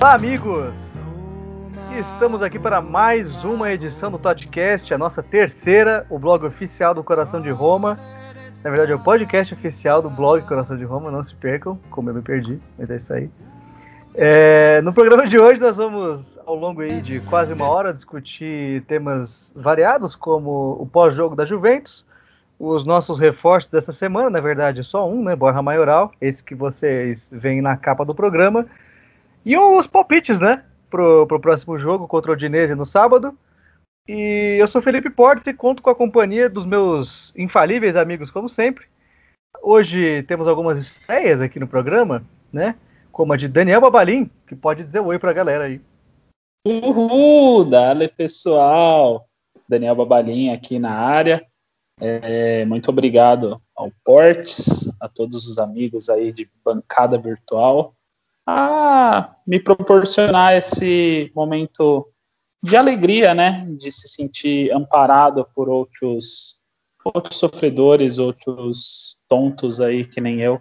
Olá, amigos! Estamos aqui para mais uma edição do Totcast, a nossa terceira, o blog oficial do Coração de Roma. Na verdade, é o podcast oficial do blog Coração de Roma, não se percam, como eu me perdi, mas é isso aí. É, no programa de hoje nós vamos, ao longo de quase uma hora, discutir temas variados, como o pós-jogo da Juventus, os nossos reforços dessa semana, na verdade só um, né, Borja Maioral, esse que vocês veem na capa do programa, e os palpites, né, pro, pro próximo jogo contra o Dinese no sábado. E eu sou Felipe Portes e conto com a companhia dos meus infalíveis amigos, como sempre. Hoje temos algumas estreias aqui no programa, né? Como a de Daniel Babalim, que pode dizer oi pra galera aí. Uhul! Dale pessoal! Daniel Babalim aqui na área. É, muito obrigado ao Portes, a todos os amigos aí de bancada virtual, a me proporcionar esse momento de alegria, né, de se sentir amparado por outros outros sofredores, outros tontos aí que nem eu,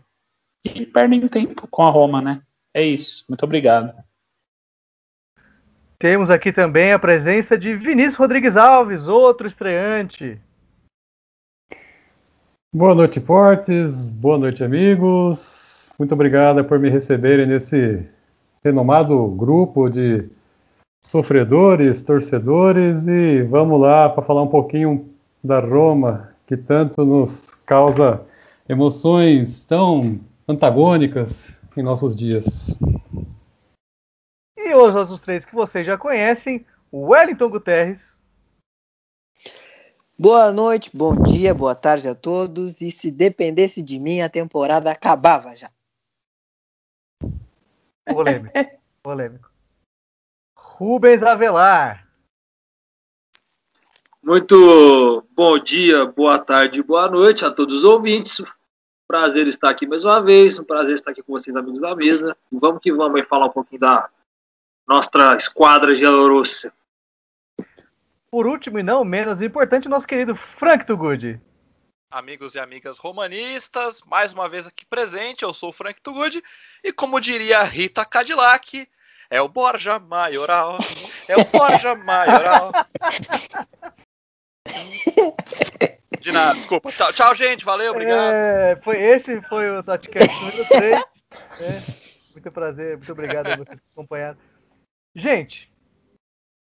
e perdem tempo com a Roma, né? É isso. Muito obrigado. Temos aqui também a presença de Vinícius Rodrigues Alves, outro estreante. Boa noite, Portes. Boa noite, amigos. Muito obrigado por me receberem nesse renomado grupo de sofredores, torcedores e vamos lá para falar um pouquinho da Roma, que tanto nos causa emoções tão antagônicas em nossos dias. E os outros três que vocês já conhecem, Wellington Guterres. Boa noite, bom dia, boa tarde a todos. E se dependesse de mim, a temporada acabava já. Polêmico. Polêmico. Rubens Avelar. Muito bom dia, boa tarde, boa noite a todos os ouvintes. Prazer estar aqui mais uma vez, um prazer estar aqui com vocês, amigos da mesa. E vamos que vamos aí falar um pouquinho da nossa esquadra Gelorussia. Por último e não menos importante, nosso querido Frank Tugudi. Amigos e amigas romanistas, mais uma vez aqui presente, eu sou o Frank Tugudi, e como diria Rita Cadillac, é o Borja Maioral, é o Borja Maioral. De nada, desculpa. Tchau, tchau, gente, valeu, obrigado. É, foi, esse foi o Tatcast número 3. É, muito prazer, muito obrigado a vocês que acompanharam. Gente,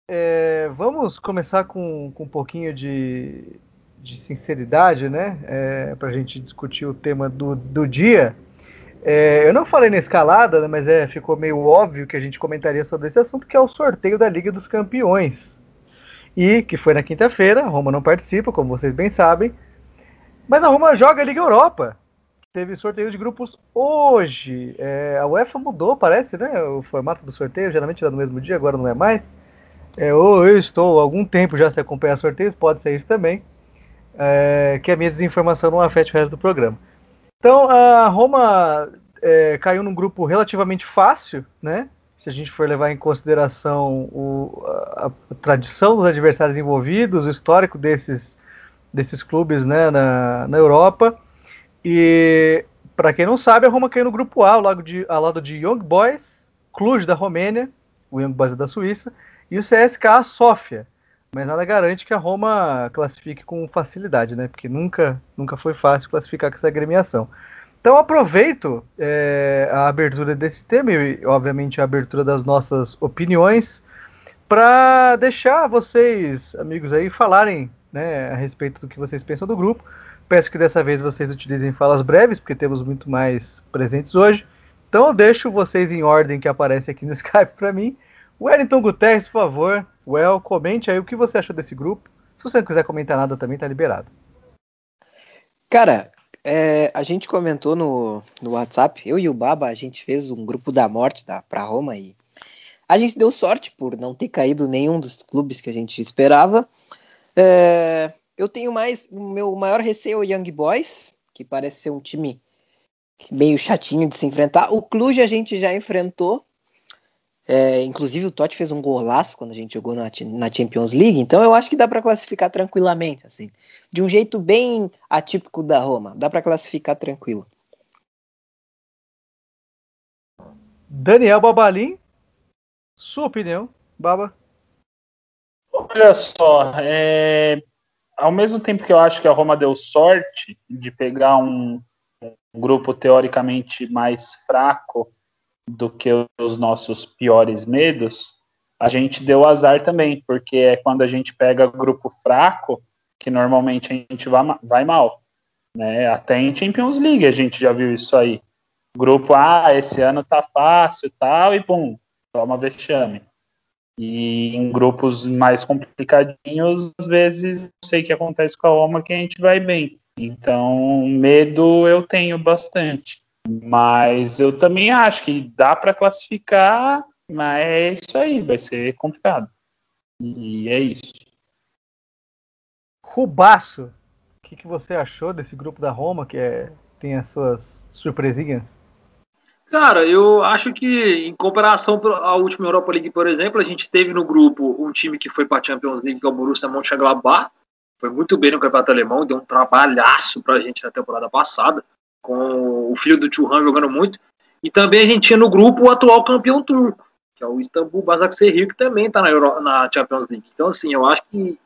é, vamos começar com, com um pouquinho de, de sinceridade, né? É, para a gente discutir o tema do, do dia. É, eu não falei na escalada, né, mas é, ficou meio óbvio que a gente comentaria sobre esse assunto, que é o sorteio da Liga dos Campeões. E que foi na quinta-feira, a Roma não participa, como vocês bem sabem. Mas a Roma joga a Liga Europa. Teve sorteio de grupos hoje. É, a UEFA mudou, parece, né? O formato do sorteio, geralmente era no mesmo dia, agora não é mais. É, ou eu estou algum tempo já se acompanhar sorteios, pode ser isso também. É, que a minha desinformação não afete o resto do programa. Então a Roma é, caiu num grupo relativamente fácil, né? Se a gente for levar em consideração o, a, a, tradição dos adversários envolvidos, o histórico desses, desses clubes né, na, na Europa. E para quem não sabe, a Roma caiu no grupo A, ao lado de, ao lado de Young Boys, Cluj da Romênia, o Young Boys é da Suíça, e o CSKA Sofia. Mas nada garante que a Roma classifique com facilidade, né? Porque nunca, nunca foi fácil classificar com essa agremiação. Então aproveito é, a abertura desse tema e, obviamente, a abertura das nossas opiniões para deixar vocês, amigos aí, falarem né, a respeito do que vocês pensam do grupo. Peço que dessa vez vocês utilizem falas breves, porque temos muito mais presentes hoje. Então eu deixo vocês em ordem que aparece aqui no Skype para mim. Wellington Guterres, por favor, Well, comente aí o que você achou desse grupo. Se você não quiser comentar nada também, tá liberado. Cara, é, a gente comentou no, no WhatsApp, eu e o Baba, a gente fez um grupo da morte da, pra Roma e a gente deu sorte por não ter caído nenhum dos clubes que a gente esperava. É, eu tenho mais. O meu maior receio é o Young Boys, que parece ser um time meio chatinho de se enfrentar. O Cluj a gente já enfrentou. É, inclusive o Totti fez um golaço quando a gente jogou na, na Champions League, então eu acho que dá para classificar tranquilamente, assim, de um jeito bem atípico da Roma, dá para classificar tranquilo. Daniel Babalim. Sua opinião, Baba? Olha só, é, ao mesmo tempo que eu acho que a Roma deu sorte de pegar um, um grupo teoricamente mais fraco do que os nossos piores medos, a gente deu azar também, porque é quando a gente pega grupo fraco que normalmente a gente vai, vai mal. Né? Até em Champions League a gente já viu isso aí. Grupo, ah, esse ano tá fácil tal, e pum, toma vexame. E em grupos mais complicadinhos, às vezes, não sei o que acontece com a Roma, que a gente vai bem. Então, medo eu tenho bastante. Mas eu também acho que dá para classificar, mas é isso aí, vai ser complicado. E é isso. Rubaço, o que, que você achou desse grupo da Roma, que é, tem as suas surpresinhas? Cara, eu acho que em comparação à última Europa League, por exemplo, a gente teve no grupo um time que foi para a Champions League, que é o Borussia Mönchengladbach, foi muito bem no campeonato alemão, deu um trabalhaço para a gente na temporada passada, com o filho do Churran jogando muito. E também a gente tinha no grupo o atual campeão turco, que é o Istanbul Basaksehir, que também está na, na Champions League. Então, assim, eu acho que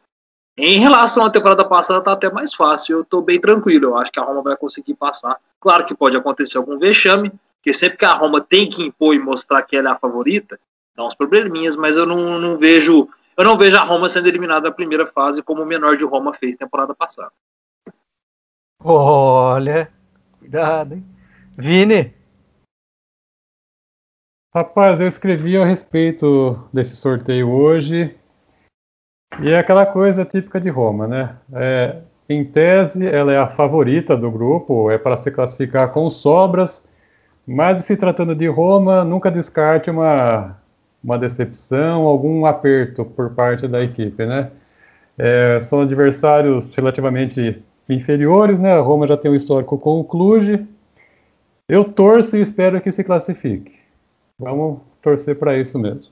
em relação à temporada passada está até mais fácil. Eu estou bem tranquilo. Eu acho que a Roma vai conseguir passar. Claro que pode acontecer algum vexame, porque sempre que a Roma tem que impor e mostrar que ela é a favorita, dá uns probleminhas, mas eu não, não vejo. Eu não vejo a Roma sendo eliminada na primeira fase como o menor de Roma fez temporada passada. Olha, cuidado, hein? Vini. Rapaz, eu escrevi a respeito desse sorteio hoje. E é aquela coisa típica de Roma, né? É, em tese, ela é a favorita do grupo, é para se classificar com sobras mas se tratando de Roma, nunca descarte uma, uma decepção, algum aperto por parte da equipe, né? É, são adversários relativamente inferiores, né? A Roma já tem um histórico com o Cluj. Eu torço e espero que se classifique. Vamos torcer para isso mesmo.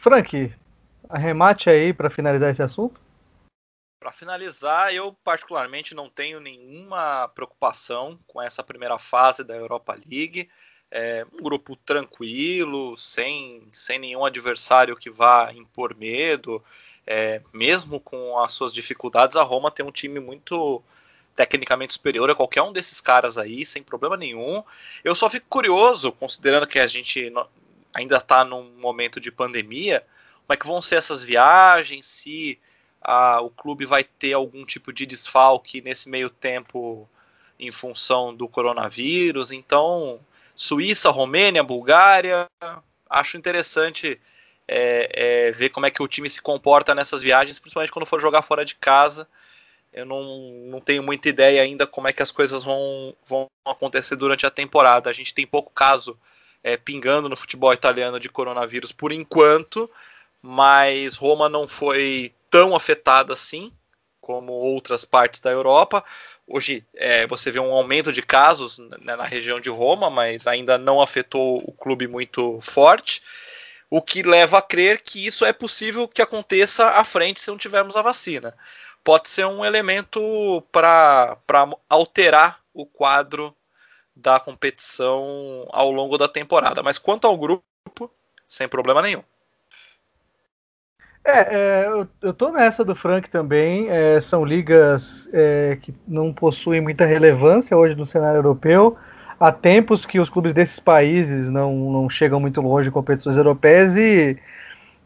Frank, arremate aí para finalizar esse assunto. Para finalizar, eu particularmente não tenho nenhuma preocupação com essa primeira fase da Europa League. É um grupo tranquilo, sem, sem nenhum adversário que vá impor medo. É, mesmo com as suas dificuldades, a Roma tem um time muito tecnicamente superior a qualquer um desses caras aí, sem problema nenhum. Eu só fico curioso, considerando que a gente ainda está num momento de pandemia, como é que vão ser essas viagens, se o clube vai ter algum tipo de desfalque nesse meio tempo em função do coronavírus. Então, Suíça, Romênia, Bulgária, acho interessante é, é, ver como é que o time se comporta nessas viagens, principalmente quando for jogar fora de casa. Eu não, não tenho muita ideia ainda como é que as coisas vão, vão acontecer durante a temporada. A gente tem pouco caso é, pingando no futebol italiano de coronavírus por enquanto, mas Roma não foi tão afetada assim como outras partes da Europa. Hoje é, você vê um aumento de casos né, na região de Roma, mas ainda não afetou o clube muito forte, o que leva a crer que isso é possível que aconteça à frente se não tivermos a vacina. Pode ser um elemento para alterar o quadro da competição ao longo da temporada. Mas quanto ao grupo, sem problema nenhum. É, é eu, eu tô nessa do Frank também. É, são ligas é, que não possuem muita relevância hoje no cenário europeu. Há tempos que os clubes desses países não, não chegam muito longe em competições europeias e,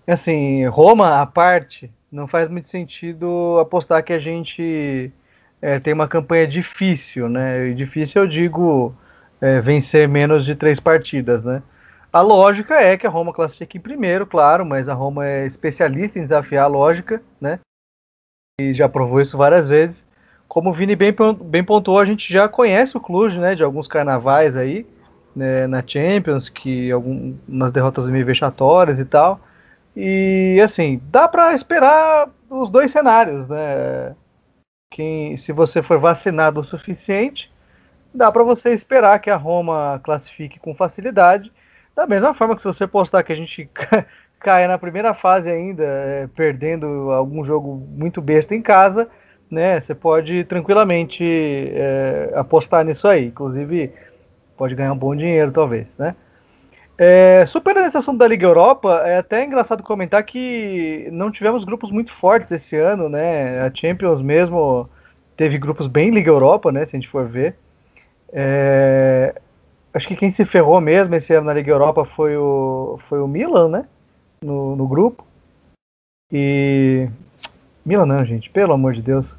assim, Roma à parte, não faz muito sentido apostar que a gente é, tem uma campanha difícil, né? E difícil eu digo é, vencer menos de três partidas, né? A lógica é que a Roma classifique em primeiro, claro, mas a Roma é especialista em desafiar a lógica, né? E já provou isso várias vezes. Como o Vini bem, bem pontuou, a gente já conhece o Cluj, né? De alguns carnavais aí, né, na Champions, que algumas derrotas meio vexatórias e tal. E assim, dá para esperar os dois cenários, né? Quem, se você for vacinado o suficiente, dá para você esperar que a Roma classifique com facilidade da mesma forma que se você postar que a gente caia na primeira fase ainda, é, perdendo algum jogo muito besta em casa, né? Você pode tranquilamente é, apostar nisso aí. Inclusive, pode ganhar um bom dinheiro, talvez, né? É, superando esse assunto da Liga Europa, é até engraçado comentar que não tivemos grupos muito fortes esse ano, né? A Champions mesmo teve grupos bem Liga Europa, né? Se a gente for ver. É, acho que quem se ferrou mesmo esse ano na Liga Europa foi o, foi o Milan, né? No, no grupo. E. Milan não, gente, pelo amor de Deus.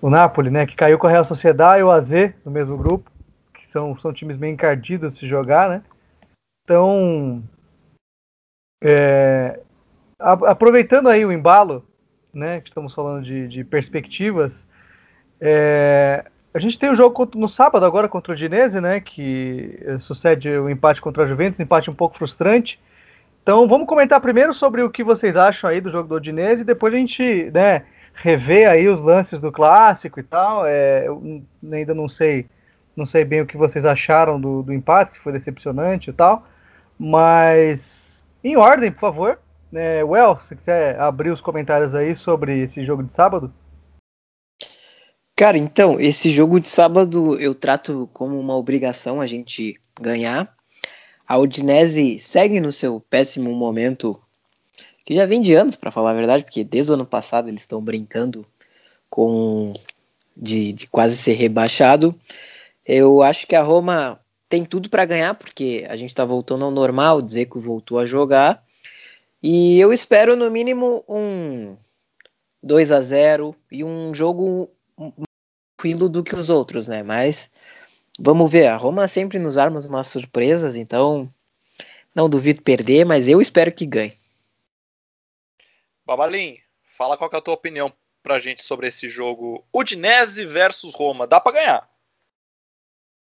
O Napoli, né? Que caiu com a Real Sociedade e o AZ no mesmo grupo. Que são, são times bem encardidos de jogar, né? Então, é, aproveitando aí o embalo, né, que estamos falando de, de perspectivas, é, a gente tem o um jogo no sábado agora contra o Dinese, né, que sucede o empate contra a Juventus, um empate um pouco frustrante. Então, vamos comentar primeiro sobre o que vocês acham aí do jogo do Udinese e depois a gente, né, rever aí os lances do clássico e tal. É, eu ainda não sei, não sei bem o que vocês acharam do, do empate, se foi decepcionante e tal. Mas, em ordem, por favor. É, well, se quiser abrir os comentários aí sobre esse jogo de sábado. Cara, então, esse jogo de sábado eu trato como uma obrigação a gente ganhar. A Udinese segue no seu péssimo momento, que já vem de anos, para falar a verdade, porque desde o ano passado eles estão brincando com de, de quase ser rebaixado. Eu acho que a Roma tem tudo para ganhar, porque a gente está voltando ao normal, dizer que voltou a jogar. E eu espero no mínimo um 2 a 0 e um jogo tranquilo do que os outros, né? Mas vamos ver, a Roma sempre nos arma umas surpresas, então não duvido perder, mas eu espero que ganhe. Babalim, fala qual é a tua opinião pra gente sobre esse jogo Udinese versus Roma. Dá para ganhar?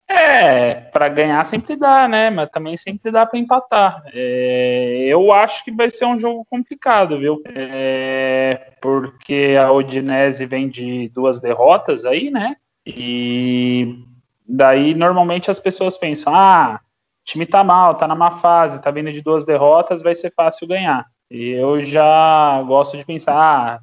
É, para ganhar sempre dá, né? Mas também sempre dá para empatar. É, eu acho que vai ser um jogo complicado, viu? É, porque a Odinese vem de duas derrotas aí, né? E daí normalmente as pessoas pensam: ah, o time tá mal, tá na má fase, tá vindo de duas derrotas, vai ser fácil ganhar. E eu já gosto de pensar: ah,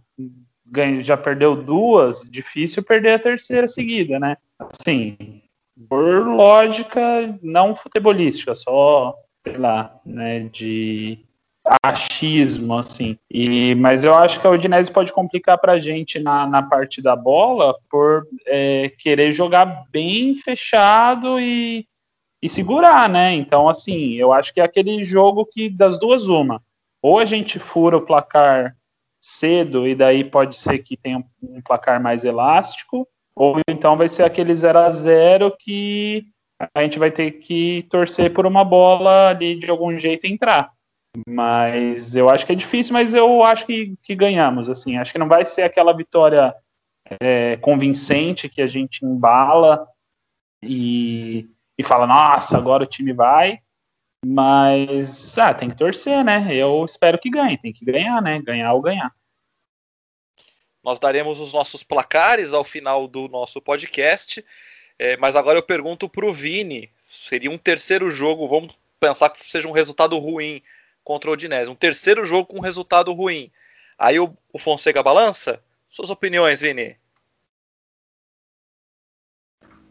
já perdeu duas, difícil perder a terceira seguida, né? Assim, por lógica não futebolística, só, sei lá, né, de achismo, assim. E, mas eu acho que a Udinese pode complicar para a gente na, na parte da bola por é, querer jogar bem fechado e, e segurar, né? Então, assim, eu acho que é aquele jogo que das duas uma. Ou a gente fura o placar cedo e daí pode ser que tenha um placar mais elástico, ou então vai ser aquele 0 a 0 que a gente vai ter que torcer por uma bola ali de algum jeito entrar. Mas eu acho que é difícil, mas eu acho que, que ganhamos. assim. Acho que não vai ser aquela vitória é, convincente que a gente embala e, e fala, nossa, agora o time vai. Mas ah, tem que torcer, né? Eu espero que ganhe, tem que ganhar, né? Ganhar ou ganhar. Nós daremos os nossos placares ao final do nosso podcast. É, mas agora eu pergunto para o Vini: seria um terceiro jogo? Vamos pensar que seja um resultado ruim contra o Odinese. Um terceiro jogo com um resultado ruim. Aí o, o Fonseca balança? Suas opiniões, Vini?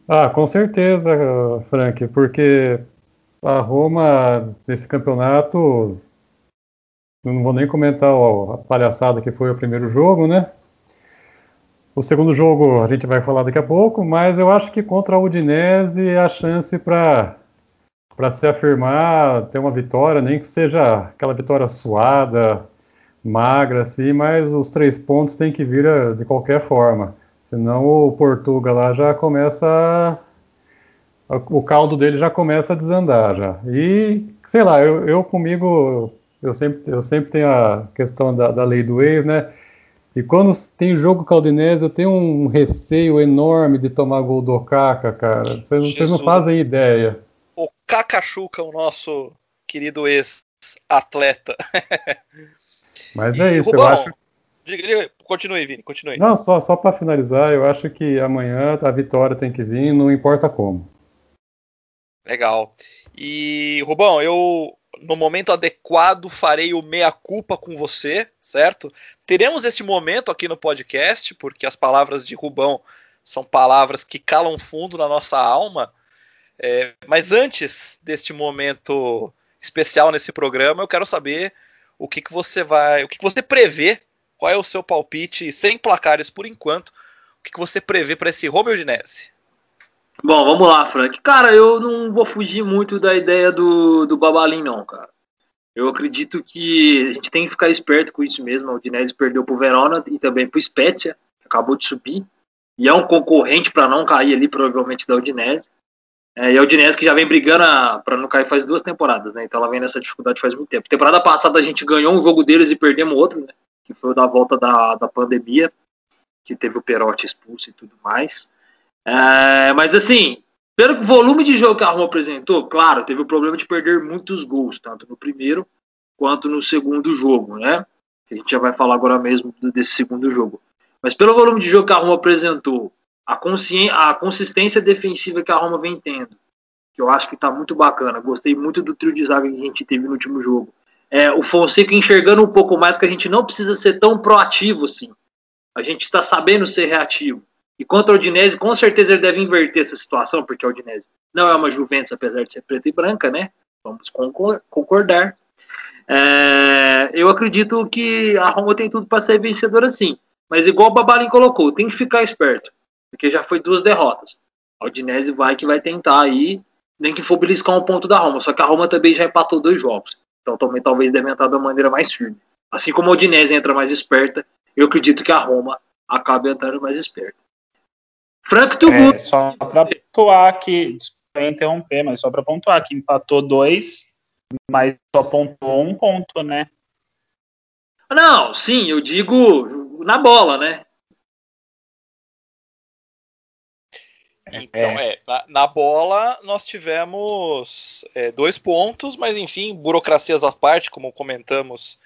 Ah, com certeza, Frank, porque a Roma, nesse campeonato, não vou nem comentar a palhaçada que foi o primeiro jogo, né? O segundo jogo a gente vai falar daqui a pouco, mas eu acho que contra a Udinese a chance para se afirmar, ter uma vitória, nem que seja aquela vitória suada, magra, assim, mas os três pontos tem que vir eh, de qualquer forma. Senão o Portugal lá já começa. O caldo dele já começa a desandar já. E, sei lá, eu, eu comigo, eu sempre, eu sempre tenho a questão da, da lei do ex, né? E quando tem jogo caldinese, eu tenho um receio enorme de tomar gol do Caca, cara. Vocês, vocês não fazem ideia. O Cacachuca, o nosso querido ex-atleta. Mas é isso, Rubão, eu acho. Continue, Vini, continue. Não, só, só para finalizar, eu acho que amanhã a vitória tem que vir, não importa como. Legal. E, Rubão, eu no momento adequado farei o meia-culpa com você, certo? Teremos esse momento aqui no podcast, porque as palavras de Rubão são palavras que calam fundo na nossa alma. É, mas antes deste momento especial nesse programa. Eu quero saber o que, que você vai, o que, que você prevê, qual é o seu palpite sem placares por enquanto, o que, que você prevê para esse Roma Udinese? Bom, vamos lá, Frank. Cara, eu não vou fugir muito da ideia do, do Babalim, não, cara. Eu acredito que a gente tem que ficar esperto com isso mesmo. O Udinese perdeu pro Verona e também pro Spezia, que acabou de subir. E é um concorrente para não cair ali, provavelmente, da Udinese. É, e a Udinese que já vem brigando para não cair faz duas temporadas, né? Então ela vem nessa dificuldade faz muito tempo. Temporada passada a gente ganhou um jogo deles e perdemos outro, né? Que foi o da volta da, da pandemia, que teve o Perotti expulso e tudo mais. É, mas assim, pelo volume de jogo que a Roma apresentou, claro, teve o problema de perder muitos gols, tanto no primeiro quanto no segundo jogo, né? A gente já vai falar agora mesmo desse segundo jogo. Mas pelo volume de jogo que a Roma apresentou, a, a consistência defensiva que a Roma vem tendo, que eu acho que está muito bacana. Gostei muito do trio de zaga que a gente teve no último jogo. É, o Fonseca enxergando um pouco mais que a gente não precisa ser tão proativo assim. A gente está sabendo ser reativo. E contra o Udinese, com certeza ele deve inverter essa situação, porque o Udinese não é uma Juventus, apesar de ser preta e branca, né? Vamos concordar. É, eu acredito que a Roma tem tudo para ser vencedora sim. Mas igual o Babalim colocou, tem que ficar esperto. Porque já foi duas derrotas. A Udinese vai que vai tentar aí, nem que for beliscar um ponto da Roma. Só que a Roma também já empatou dois jogos. Então também talvez deve entrar da maneira mais firme. Assim como a Udinese entra mais esperta, eu acredito que a Roma acabe entrando mais esperta. Frank Tugut. É, só para pontuar aqui, desculpa interromper, mas só para pontuar que empatou dois, mas só pontuou um ponto, né? Não, sim, eu digo na bola, né? Então, é, na, na, bola nós tivemos é, dois pontos, mas enfim, burocracias à parte, como comentamos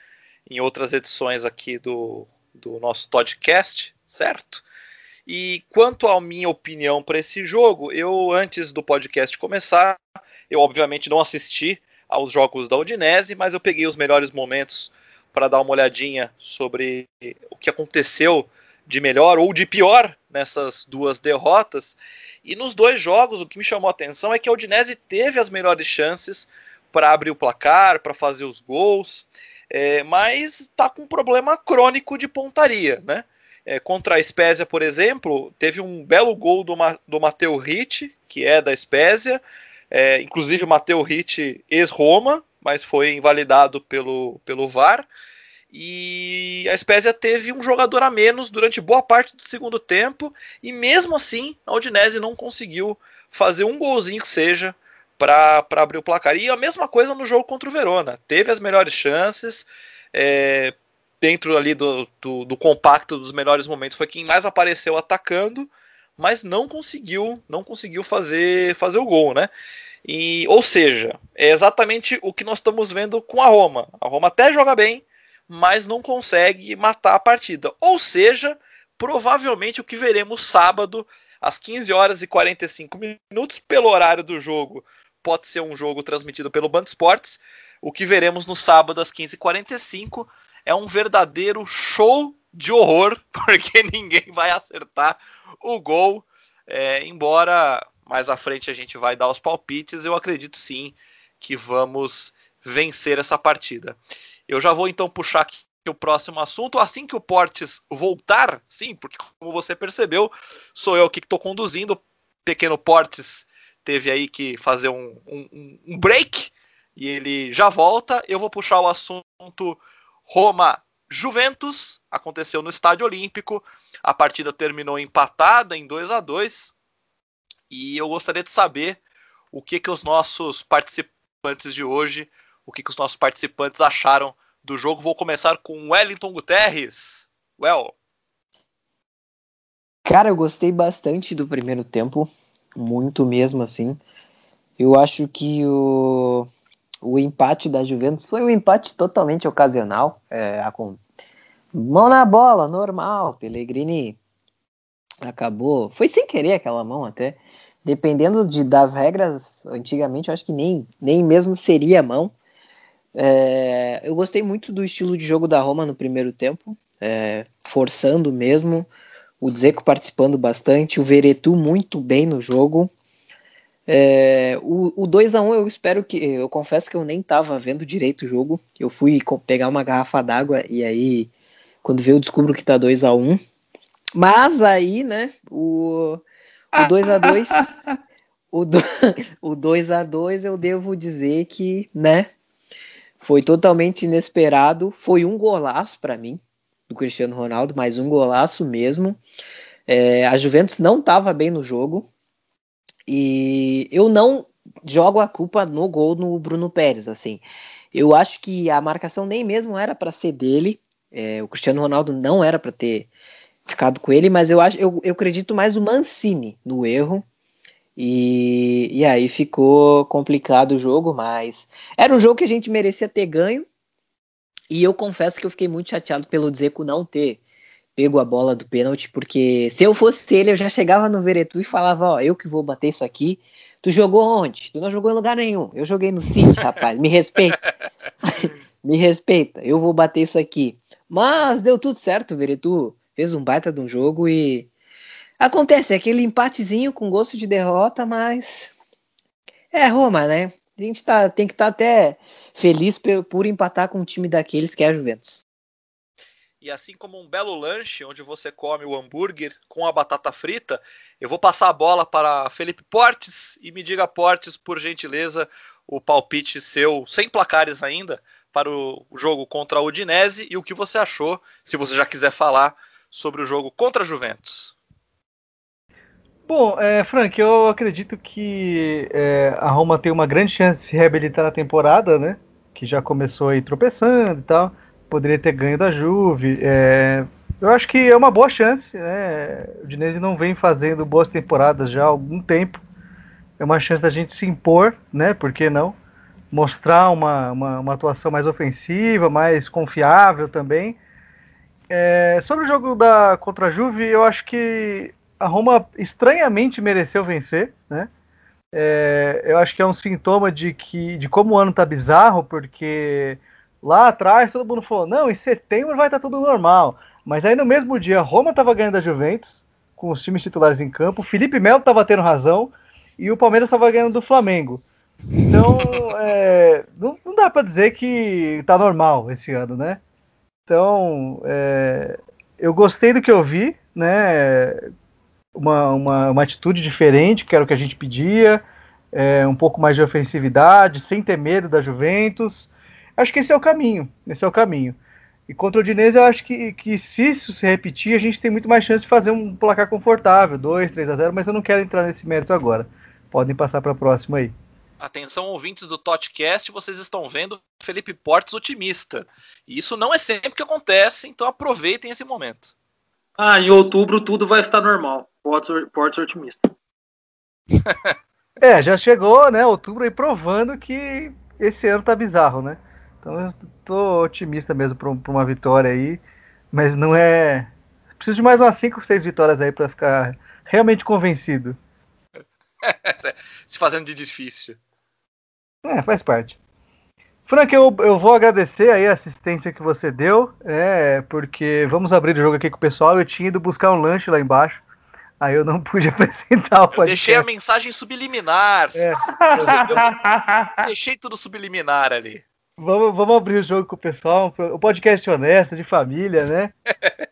em outras edições aqui do, do nosso podcast, certo? E quanto à minha opinião para esse jogo, eu antes do podcast começar, eu obviamente não assisti aos jogos da Udinese, mas eu peguei os melhores momentos para dar uma olhadinha sobre o que aconteceu de melhor ou de pior nessas duas derrotas. E nos dois jogos, o que me chamou a atenção é que a Udinese teve as melhores chances para abrir o placar, para fazer os gols, é, mas está com um problema crônico de pontaria, né? É, contra a Spezia, por exemplo, teve um belo gol do, Ma do Matteo Ritt, que é da Spezia, é, inclusive o Matteo Ritt ex-Roma, mas foi invalidado pelo, pelo VAR. E a Spezia teve um jogador a menos durante boa parte do segundo tempo, e mesmo assim a Udinese não conseguiu fazer um golzinho que seja para abrir o placar. E a mesma coisa no jogo contra o Verona. Teve as melhores chances, é, dentro ali do, do, do, compacto dos melhores momentos, foi quem mais apareceu atacando, mas não conseguiu, não conseguiu fazer, fazer o gol, né? E, ou seja, é exatamente o que nós estamos vendo com a Roma. A Roma até joga bem, mas não consegue matar a partida. Ou seja, provavelmente o que veremos sábado, às 15 horas e 45 minutos, pelo horário do jogo, pode ser um jogo transmitido pelo Band Esportes. O que veremos no sábado às 15h45 é um verdadeiro show de horror, porque ninguém vai acertar o gol. É, embora mais à frente a gente vai dar os palpites, eu acredito sim que vamos vencer essa partida. Eu já vou então puxar aqui o próximo assunto. Assim que o Portes voltar, sim, porque como você percebeu, sou eu que estou conduzindo. Pequeno Portes teve aí que fazer um, um, um break e ele já volta. Eu vou puxar o assunto Roma Juventus, aconteceu no Estádio Olímpico. A partida terminou empatada em 2 a 2 E eu gostaria de saber o que, que os nossos participantes de hoje, o que, que os nossos participantes acharam do jogo. Vou começar com Wellington Guterres. Well. Cara, eu gostei bastante do primeiro tempo, muito mesmo assim. Eu acho que o o empate da Juventus foi um empate totalmente ocasional. É, a, mão na bola, normal. Pellegrini acabou. Foi sem querer aquela mão até. Dependendo de, das regras, antigamente eu acho que nem, nem mesmo seria mão. É, eu gostei muito do estilo de jogo da Roma no primeiro tempo, é, forçando mesmo. O Dzeko participando bastante, o Veretu muito bem no jogo. É, o, o 2x1 eu espero que. Eu confesso que eu nem tava vendo direito o jogo. Eu fui pegar uma garrafa d'água e aí, quando veio, eu descubro que tá 2x1. Mas aí, né, o, o 2x2. o, do, o 2x2 eu devo dizer que, né, foi totalmente inesperado. Foi um golaço para mim, do Cristiano Ronaldo, mas um golaço mesmo. É, a Juventus não estava bem no jogo. E eu não jogo a culpa no gol no Bruno Pérez, assim. Eu acho que a marcação nem mesmo era para ser dele. É, o Cristiano Ronaldo não era para ter ficado com ele, mas eu acho, eu, eu acredito mais o Mancini no erro. E, e aí ficou complicado o jogo, mas era um jogo que a gente merecia ter ganho. E eu confesso que eu fiquei muito chateado pelo Dzeko não ter pego a bola do pênalti, porque se eu fosse ele, eu já chegava no Veretu e falava, ó, eu que vou bater isso aqui. Tu jogou onde? Tu não jogou em lugar nenhum. Eu joguei no City, rapaz. Me respeita. Me respeita. Eu vou bater isso aqui. Mas deu tudo certo, Veretu fez um baita de um jogo e acontece é aquele empatezinho com gosto de derrota, mas é Roma, né? A gente tá, tem que estar tá até feliz por, por empatar com um time daqueles que é a Juventus. E assim como um belo lanche, onde você come o hambúrguer com a batata frita, eu vou passar a bola para Felipe Portes e me diga, Portes, por gentileza, o palpite seu, sem placares ainda, para o jogo contra a Udinese e o que você achou, se você já quiser falar, sobre o jogo contra a Juventus. Bom, é, Frank, eu acredito que é, a Roma tem uma grande chance de se reabilitar na temporada, né? Que já começou aí tropeçando e tal poderia ter ganho da Juve. É, eu acho que é uma boa chance. Né? O Dinese não vem fazendo boas temporadas já há algum tempo. É uma chance da gente se impor, né? Por que não? Mostrar uma, uma, uma atuação mais ofensiva, mais confiável também. É, sobre o jogo da contra a Juve, eu acho que a Roma estranhamente mereceu vencer, né? É, eu acho que é um sintoma de que de como o ano tá bizarro, porque Lá atrás todo mundo falou: não, em setembro vai estar tudo normal. Mas aí no mesmo dia, Roma estava ganhando da Juventus, com os times titulares em campo, Felipe Melo estava tendo razão e o Palmeiras estava ganhando do Flamengo. Então, é, não, não, dá para dizer que está normal esse ano, né? Então, é, eu gostei do que eu vi, né? Uma, uma, uma atitude diferente, que era o que a gente pedia, é, um pouco mais de ofensividade, sem ter medo da Juventus. Acho que esse é o caminho. Esse é o caminho. E contra o Dinese, eu acho que, que se isso se repetir, a gente tem muito mais chance de fazer um placar confortável, 2, 3 a 0, mas eu não quero entrar nesse mérito agora. Podem passar para a próxima aí. Atenção, ouvintes do Totcast, vocês estão vendo Felipe Portes otimista. E isso não é sempre que acontece, então aproveitem esse momento. Ah, em outubro tudo vai estar normal. Portes, Portes otimista. é, já chegou, né? Outubro aí provando que esse ano tá bizarro, né? Então eu tô otimista mesmo para uma vitória aí, mas não é. Preciso de mais umas 5, 6 vitórias aí para ficar realmente convencido. Se fazendo de difícil. É, faz parte. Frank, eu, eu vou agradecer aí a assistência que você deu, é, porque vamos abrir o jogo aqui com o pessoal. Eu tinha ido buscar um lanche lá embaixo, aí eu não pude apresentar o podcast. deixei a mensagem subliminar. É. Deixei tudo subliminar ali. Vamos, vamos abrir o jogo com o pessoal, o podcast honesto, de família, né?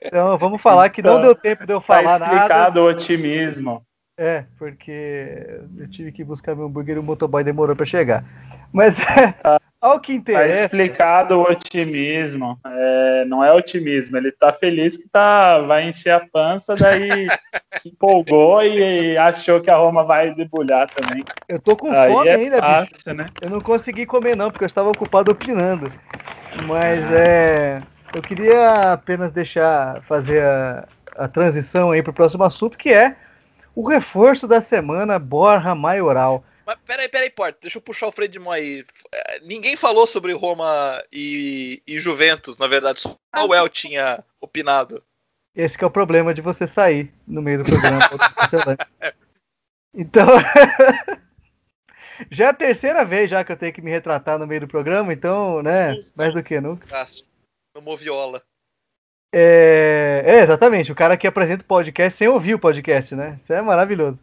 Então vamos falar que não então, deu tempo de eu falar tá explicado nada. explicado o otimismo. É, porque eu tive que buscar meu hambúrguer e o motoboy demorou para chegar. Mas tá, ao que interessa. Tá explicado o otimismo. É, não é otimismo, ele tá feliz que tá, vai encher a pança, daí se empolgou e, achou que a Roma vai debulhar também. Eu tô com Aí fome é ainda, fácil, bicho. Né? Eu não consegui comer, não, porque eu estava ocupado opinando. Mas ah. é. Eu queria apenas deixar fazer a, a transição aí para o próximo assunto, que é o reforço da semana Borja Maioral. Mas peraí, peraí, Porto, deixa eu puxar o freio de mão aí. É, ninguém falou sobre Roma e, e Juventus, na verdade, só o El tinha opinado. Esse é o problema de você sair no meio do programa. então, já é a terceira vez já que eu tenho que me retratar no meio do programa, então, né, mais do que nunca. No Moviola. É, é, exatamente, o cara que apresenta o podcast sem ouvir o podcast, né? Isso é maravilhoso.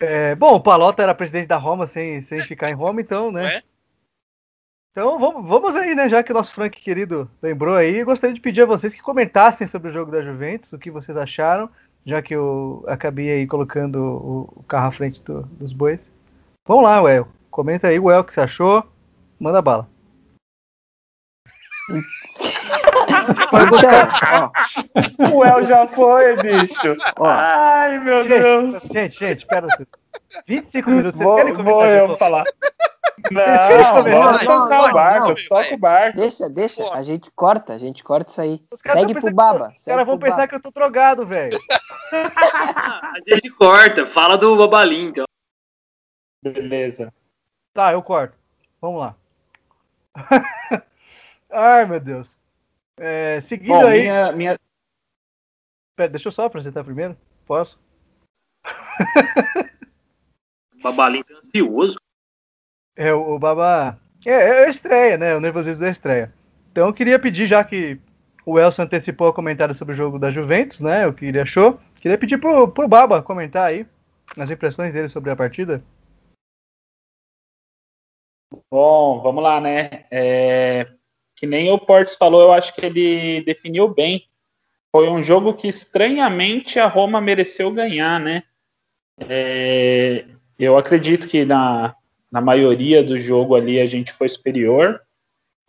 É, bom, o Palota era presidente da Roma sem, sem ficar em Roma, então, né? É? Então vamos, vamos aí, né? Já que o nosso Frank querido lembrou aí, eu gostaria de pedir a vocês que comentassem sobre o jogo da Juventus, o que vocês acharam, já que eu acabei aí colocando o, o carro à frente do- dos bois. Vamos lá, Well. Comenta aí, Well, o que você achou. Manda bala. Ó, O El já foi, bicho. ó, Ai, meu Deus. Gente, gente, gente, espera. 25 minutos. Vocês Vou, querem vou eu falar. Não, vamos Não, tocar não, o barco, não. toca o barco. deixa, deixa. Pô. A gente corta, a gente corta isso aí. Segue pro Baba. Os caras vão pensar que eu tô drogado, velho. A gente corta, fala do Babalim, então. Beleza. Tá, eu corto. Vamos lá. Ai, meu Deus. É, seguindo Bom, aí. minha, minha, Pera, deixa eu só apresentar primeiro. Posso? O Babalim tá ansioso. É, o, o Baba. É, é a estreia, né? O nervosismo da estreia. Então eu queria pedir, já que o Elson antecipou o comentário sobre o jogo da Juventus, né? O que ele achou. Queria pedir pro, pro Baba comentar aí as impressões dele sobre a partida. Bom, vamos lá, né? É, que nem o Portes falou, eu acho que ele definiu bem. Foi um jogo que estranhamente a Roma mereceu ganhar, né? É, eu acredito que na, na maioria do jogo ali a gente foi superior,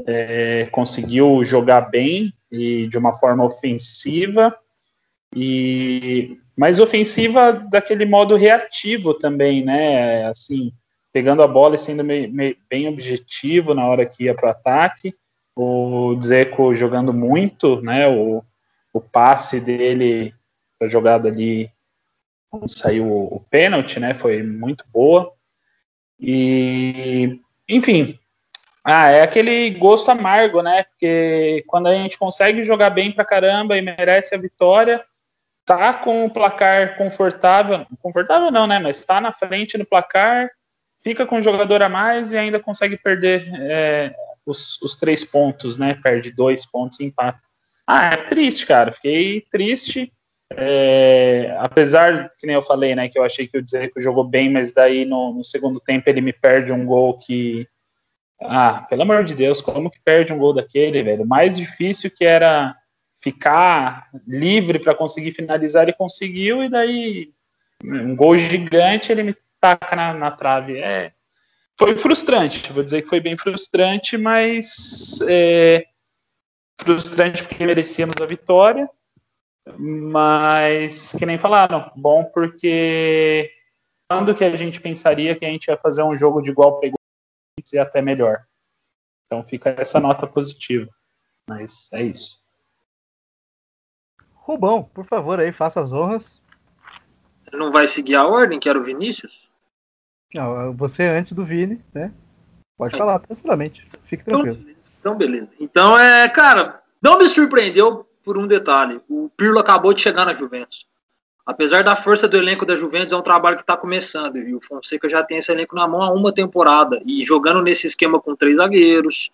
é, conseguiu jogar bem e de uma forma ofensiva, e mas ofensiva daquele modo reativo também, né? Assim, pegando a bola e sendo meio- meio- bem objetivo na hora que ia para o ataque. O Dzeko jogando muito, né? O, o passe dele, a jogada ali, quando saiu o, o pênalti, né? Foi muito boa. E, enfim, ah, é aquele gosto amargo, né? Porque quando a gente consegue jogar bem pra caramba e merece a vitória, tá com o placar confortável, confortável não, né? Mas tá na frente no placar, fica com um jogador a mais e ainda consegue perder é, os, os três pontos, né? Perde dois pontos e empata. Ah, é triste, cara. Fiquei triste. É, apesar, que nem eu falei, né? Que eu achei que o Dzeko jogou bem, mas daí no, no segundo tempo ele me perde um gol que. Ah, pelo amor de Deus, como que perde um gol daquele, velho? Mais difícil que era ficar livre para conseguir finalizar, ele conseguiu, e daí um gol gigante ele me taca na, na trave. É, foi frustrante, vou dizer que foi bem frustrante, mas é, frustrante porque merecíamos a vitória, mas que nem falaram, bom porque quando que a gente pensaria que a gente ia fazer um jogo de igual para igual e até melhor. Então fica essa nota positiva. Mas é isso. Rubão, por favor, aí, faça as honras. Não vai seguir a ordem, que era o Vinícius? Não, você antes do Vini, né? Pode falar tranquilamente. Fique Então, tranquilo. então, beleza. Então, é, cara, não me surpreendeu por um detalhe. O Pirlo acabou de chegar na Juventus. Apesar da força do elenco da Juventus, é um trabalho que está começando. E o Fonseca já tem esse elenco na mão há uma temporada. E jogando nesse esquema com três zagueiros,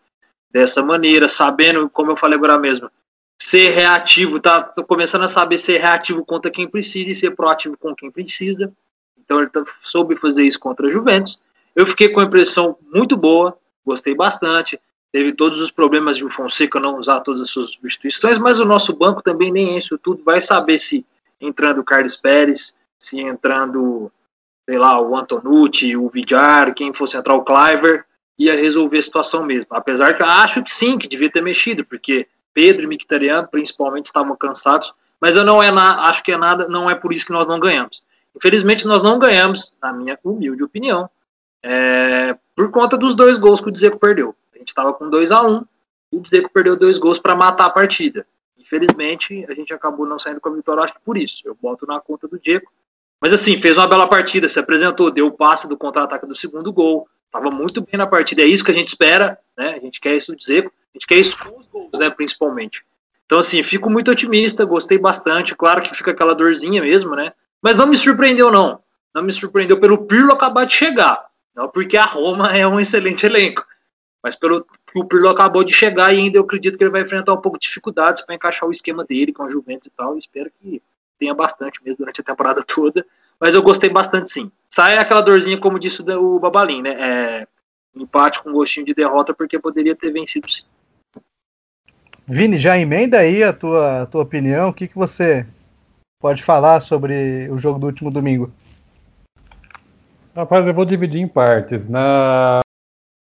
dessa maneira, sabendo, como eu falei agora mesmo, ser reativo, tá tô começando a saber ser reativo contra quem precisa e ser proativo com quem precisa. Então ele tá- soube fazer isso contra a Juventus. Eu fiquei com a impressão muito boa, gostei bastante. Teve todos os problemas de o Fonseca não usar todas as suas substituições, mas o nosso banco também nem é isso tudo. Vai saber se entrando o Carlos Pérez, se entrando, sei lá, o Antonucci, o Vidjar, quem fosse entrar o Cliver, ia resolver a situação mesmo. Apesar que eu acho que sim, que devia ter mexido, porque Pedro e Mkhitaryan principalmente estavam cansados, mas eu não é na, acho que é nada, não é por isso que nós não ganhamos. Infelizmente nós não ganhamos, na minha humilde opinião, é, por conta dos dois gols que o Dzeko perdeu. A gente estava com 2 a 1 um, e o Dzeko perdeu dois gols para matar a partida. Infelizmente, a gente acabou não saindo com a vitória, acho que por isso. Eu boto na conta do Dzeko. Mas assim, fez uma bela partida, se apresentou, deu o passe do contra-ataque do segundo gol, estava muito bem na partida. É isso que a gente espera, né? A gente quer isso do Dzeko, a gente quer isso com os gols, né, principalmente. Então assim, fico muito otimista, gostei bastante. Claro que fica aquela dorzinha mesmo, né? Mas não me surpreendeu não. Não me surpreendeu pelo Pirlo acabar de chegar, não porque a Roma é um excelente elenco, mas pelo que o Pirlo acabou de chegar e ainda eu acredito que ele vai enfrentar um pouco de dificuldades para encaixar o esquema dele com a Juventus e tal. Espero que tenha bastante mesmo durante a temporada toda. Mas eu gostei bastante sim. sai aquela dorzinha, como disse o Babalim, né? É, empate com gostinho de derrota, porque poderia ter vencido sim. Vini, já emenda aí a tua, a tua opinião. O que, que você pode falar sobre o jogo do último domingo? Rapaz, eu vou dividir em partes. Na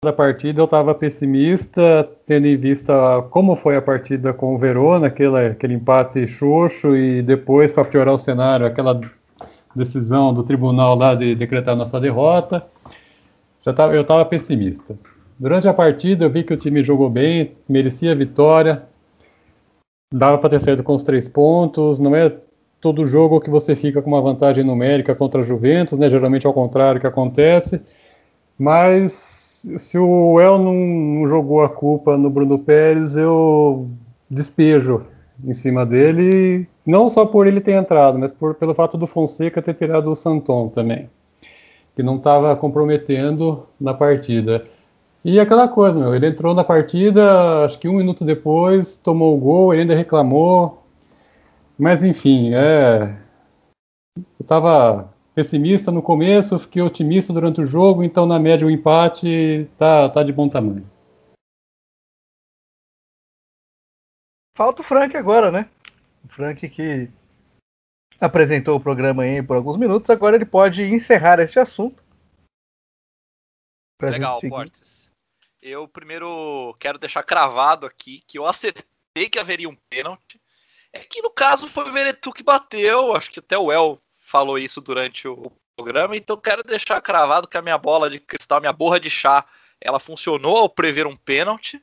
da partida eu estava pessimista, tendo em vista como foi a partida com o Verona, aquele, aquele empate xoxo, e depois, para piorar o cenário, aquela decisão do tribunal lá de decretar nossa derrota. Já tava, eu estava pessimista. Durante a partida eu vi que o time jogou bem, merecia a vitória, dava para ter saído com os três pontos. Não é todo jogo que você fica com uma vantagem numérica contra a Juventus, né? Geralmente é ao contrário que acontece. Mas se o El não jogou a culpa no Bruno Pérez, eu despejo em cima dele, não só por ele ter entrado, mas por, pelo fato do Fonseca ter tirado o Santon também, que não estava comprometendo na partida. E aquela coisa, meu, ele entrou na partida, acho que um minuto depois, tomou o gol, ele ainda reclamou. Mas enfim, é. Eu estava pessimista no começo, fiquei otimista durante o jogo, então na média o empate tá, tá de bom tamanho. Falta o Frank agora, né? O Frank que apresentou o programa aí por alguns minutos, agora ele pode encerrar este assunto. Legal, Portes eu primeiro quero deixar cravado aqui que eu acertei que haveria um pênalti. É que no caso foi o Veretu que bateu, acho que até o El falou isso durante o programa, então quero deixar cravado que a minha bola de cristal, minha borra de chá, ela funcionou ao prever um pênalti.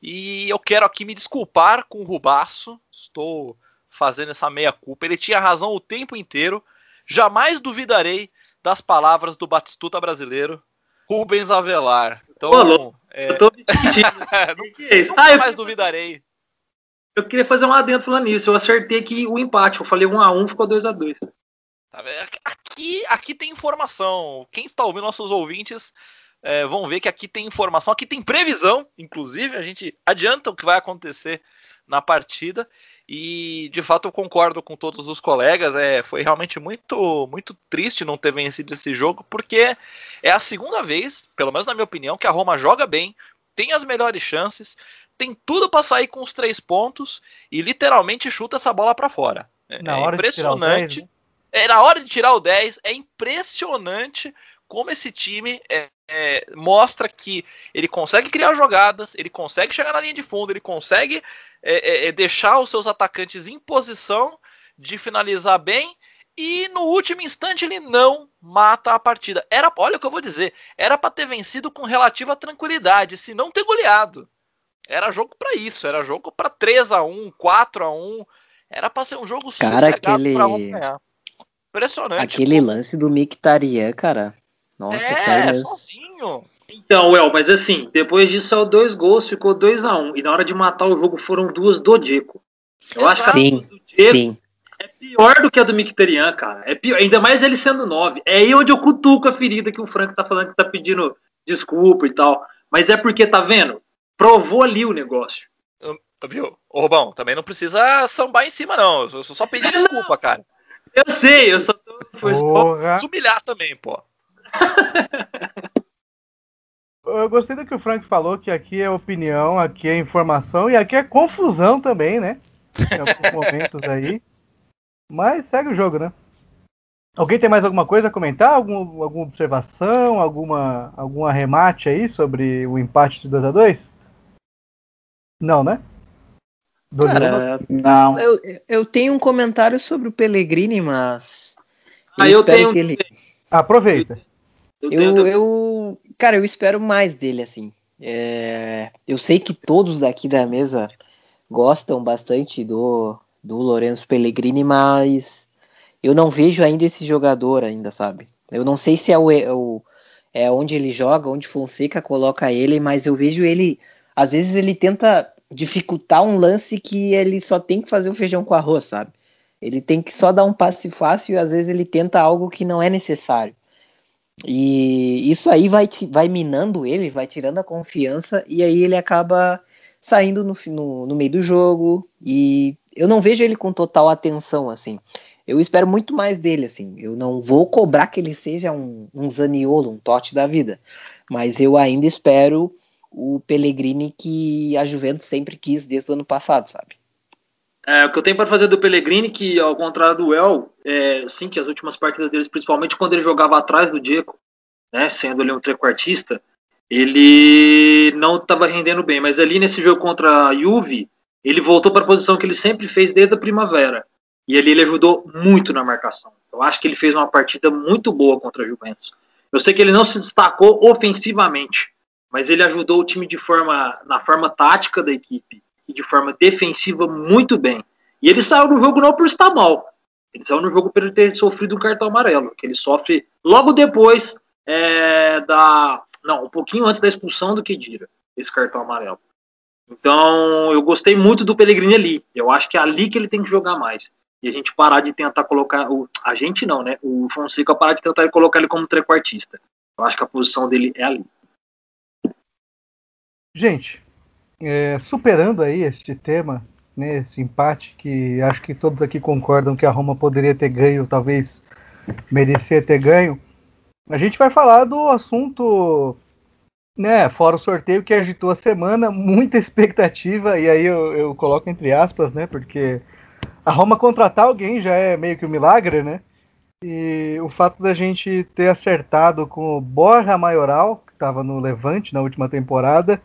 E eu quero aqui me desculpar com o Rubaço, estou fazendo essa meia-culpa. Ele tinha razão o tempo inteiro. Jamais duvidarei das palavras do Batistuta brasileiro, Rubens Avelar. Então, Ô, é... eu tô me sentindo. não, que é isso? Ah, mais duvidarei. Eu queria fazer um adentro falando nisso. Eu acertei que o empate. Eu falei 1 a 1 ficou 2 a 2 tá aqui, aqui tem informação. Quem está ouvindo, nossos ouvintes, é, vão ver que aqui tem informação. Aqui tem previsão, inclusive. A gente adianta o que vai acontecer na partida. E de fato eu concordo com todos os colegas. É, foi realmente muito, muito triste não ter vencido esse jogo, porque é a segunda vez, pelo menos na minha opinião, que a Roma joga bem, tem as melhores chances, tem tudo para sair com os três pontos e literalmente chuta essa bola para fora. É, é impressionante. 10, né? É na hora de tirar o 10, é impressionante como esse time é, é, mostra que ele consegue criar jogadas, ele consegue chegar na linha de fundo, ele consegue é, é, é, deixar os seus atacantes em posição de finalizar bem e no último instante ele não mata a partida. Era, olha o que eu vou dizer, era para ter vencido com relativa tranquilidade, se não ter goleado. Era jogo para isso, era jogo para 3 a 1, 4 a 1. Era para ser um jogo cara, aquele... para ganhar. Impressionante. Aquele pô. lance do Mictarian, cara. Nossa, é, sério mesmo. Sozinho. Então, El, mas assim, depois disso saiu dois gols, ficou 2 a 1 um, E na hora de matar o jogo foram duas do Diego. Eu acho que sim, a do Diego sim. é pior do que a do Mictarian, cara. É pior, ainda mais ele sendo 9. É aí onde eu cutuco a ferida que o Frank tá falando que tá pedindo desculpa e tal. Mas é porque, tá vendo? Provou ali o negócio. Viu? Ô, Rubão, também não precisa sambar em cima, não. Eu só pedi desculpa, cara. Eu sei, eu só tô. Foi humilhar também, pô. Eu gostei do que o Frank falou, que aqui é opinião, aqui é informação e aqui é confusão também, né? Em alguns momentos aí. Mas segue o jogo, né? Alguém tem mais alguma coisa a comentar? Algum, alguma observação? Alguma, algum arremate aí sobre o empate de 2x2? Não, né? Cara, não. Eu, eu tenho um comentário sobre o Pellegrini, mas. Eu ah, eu tenho. Que ele... Aproveita. Eu, eu, eu, cara, eu espero mais dele, assim. É, eu sei que todos daqui da mesa gostam bastante do, do Lourenço Pellegrini, mas eu não vejo ainda esse jogador ainda, sabe? Eu não sei se é o, é o é onde ele joga, onde Fonseca coloca ele, mas eu vejo ele, às vezes ele tenta dificultar um lance que ele só tem que fazer o feijão com arroz, sabe? Ele tem que só dar um passe fácil e às vezes ele tenta algo que não é necessário. E isso aí vai, vai minando ele, vai tirando a confiança, e aí ele acaba saindo no, no, no meio do jogo. E eu não vejo ele com total atenção, assim. eu espero muito mais dele, assim. Eu não vou cobrar que ele seja um, um Zaniolo, um Totti da vida. Mas eu ainda espero o Pellegrini que a Juventus sempre quis desde o ano passado, sabe? É, o que eu tenho para fazer do Pellegrini, que ao contrário do El, é, sim, que as últimas partidas deles, principalmente quando ele jogava atrás do Diego, né, sendo ele um trequartista, ele não estava rendendo bem. Mas ali nesse jogo contra a Juve, ele voltou para a posição que ele sempre fez desde a primavera. E ali ele ajudou muito na marcação. Eu acho que ele fez uma partida muito boa contra a Juventus. Eu sei que ele não se destacou ofensivamente, mas ele ajudou o time de forma na forma tática da equipe e de forma defensiva muito bem. E ele saiu no jogo não por estar mal. Ele saiu no jogo por ter sofrido um cartão amarelo, que ele sofre logo depois é, da. Não, um pouquinho antes da expulsão do Kedira, esse cartão amarelo. Então, eu gostei muito do Pellegrini ali. Eu acho que é ali que ele tem que jogar mais. E a gente parar de tentar colocar. O, a gente não, né? O Fonseca parar de tentar colocar ele como trequartista. Eu acho que a posição dele é ali. Gente, é, superando aí este tema, né, esse empate, que acho que todos aqui concordam que a Roma poderia ter ganho, talvez merecia ter ganho, a gente vai falar do assunto, né, fora o sorteio que agitou a semana, muita expectativa, e aí eu, eu coloco entre aspas, né, porque a Roma contratar alguém já é meio que um milagre, né, e o fato da gente ter acertado com o Borja Maioral, que estava no Levante na última temporada,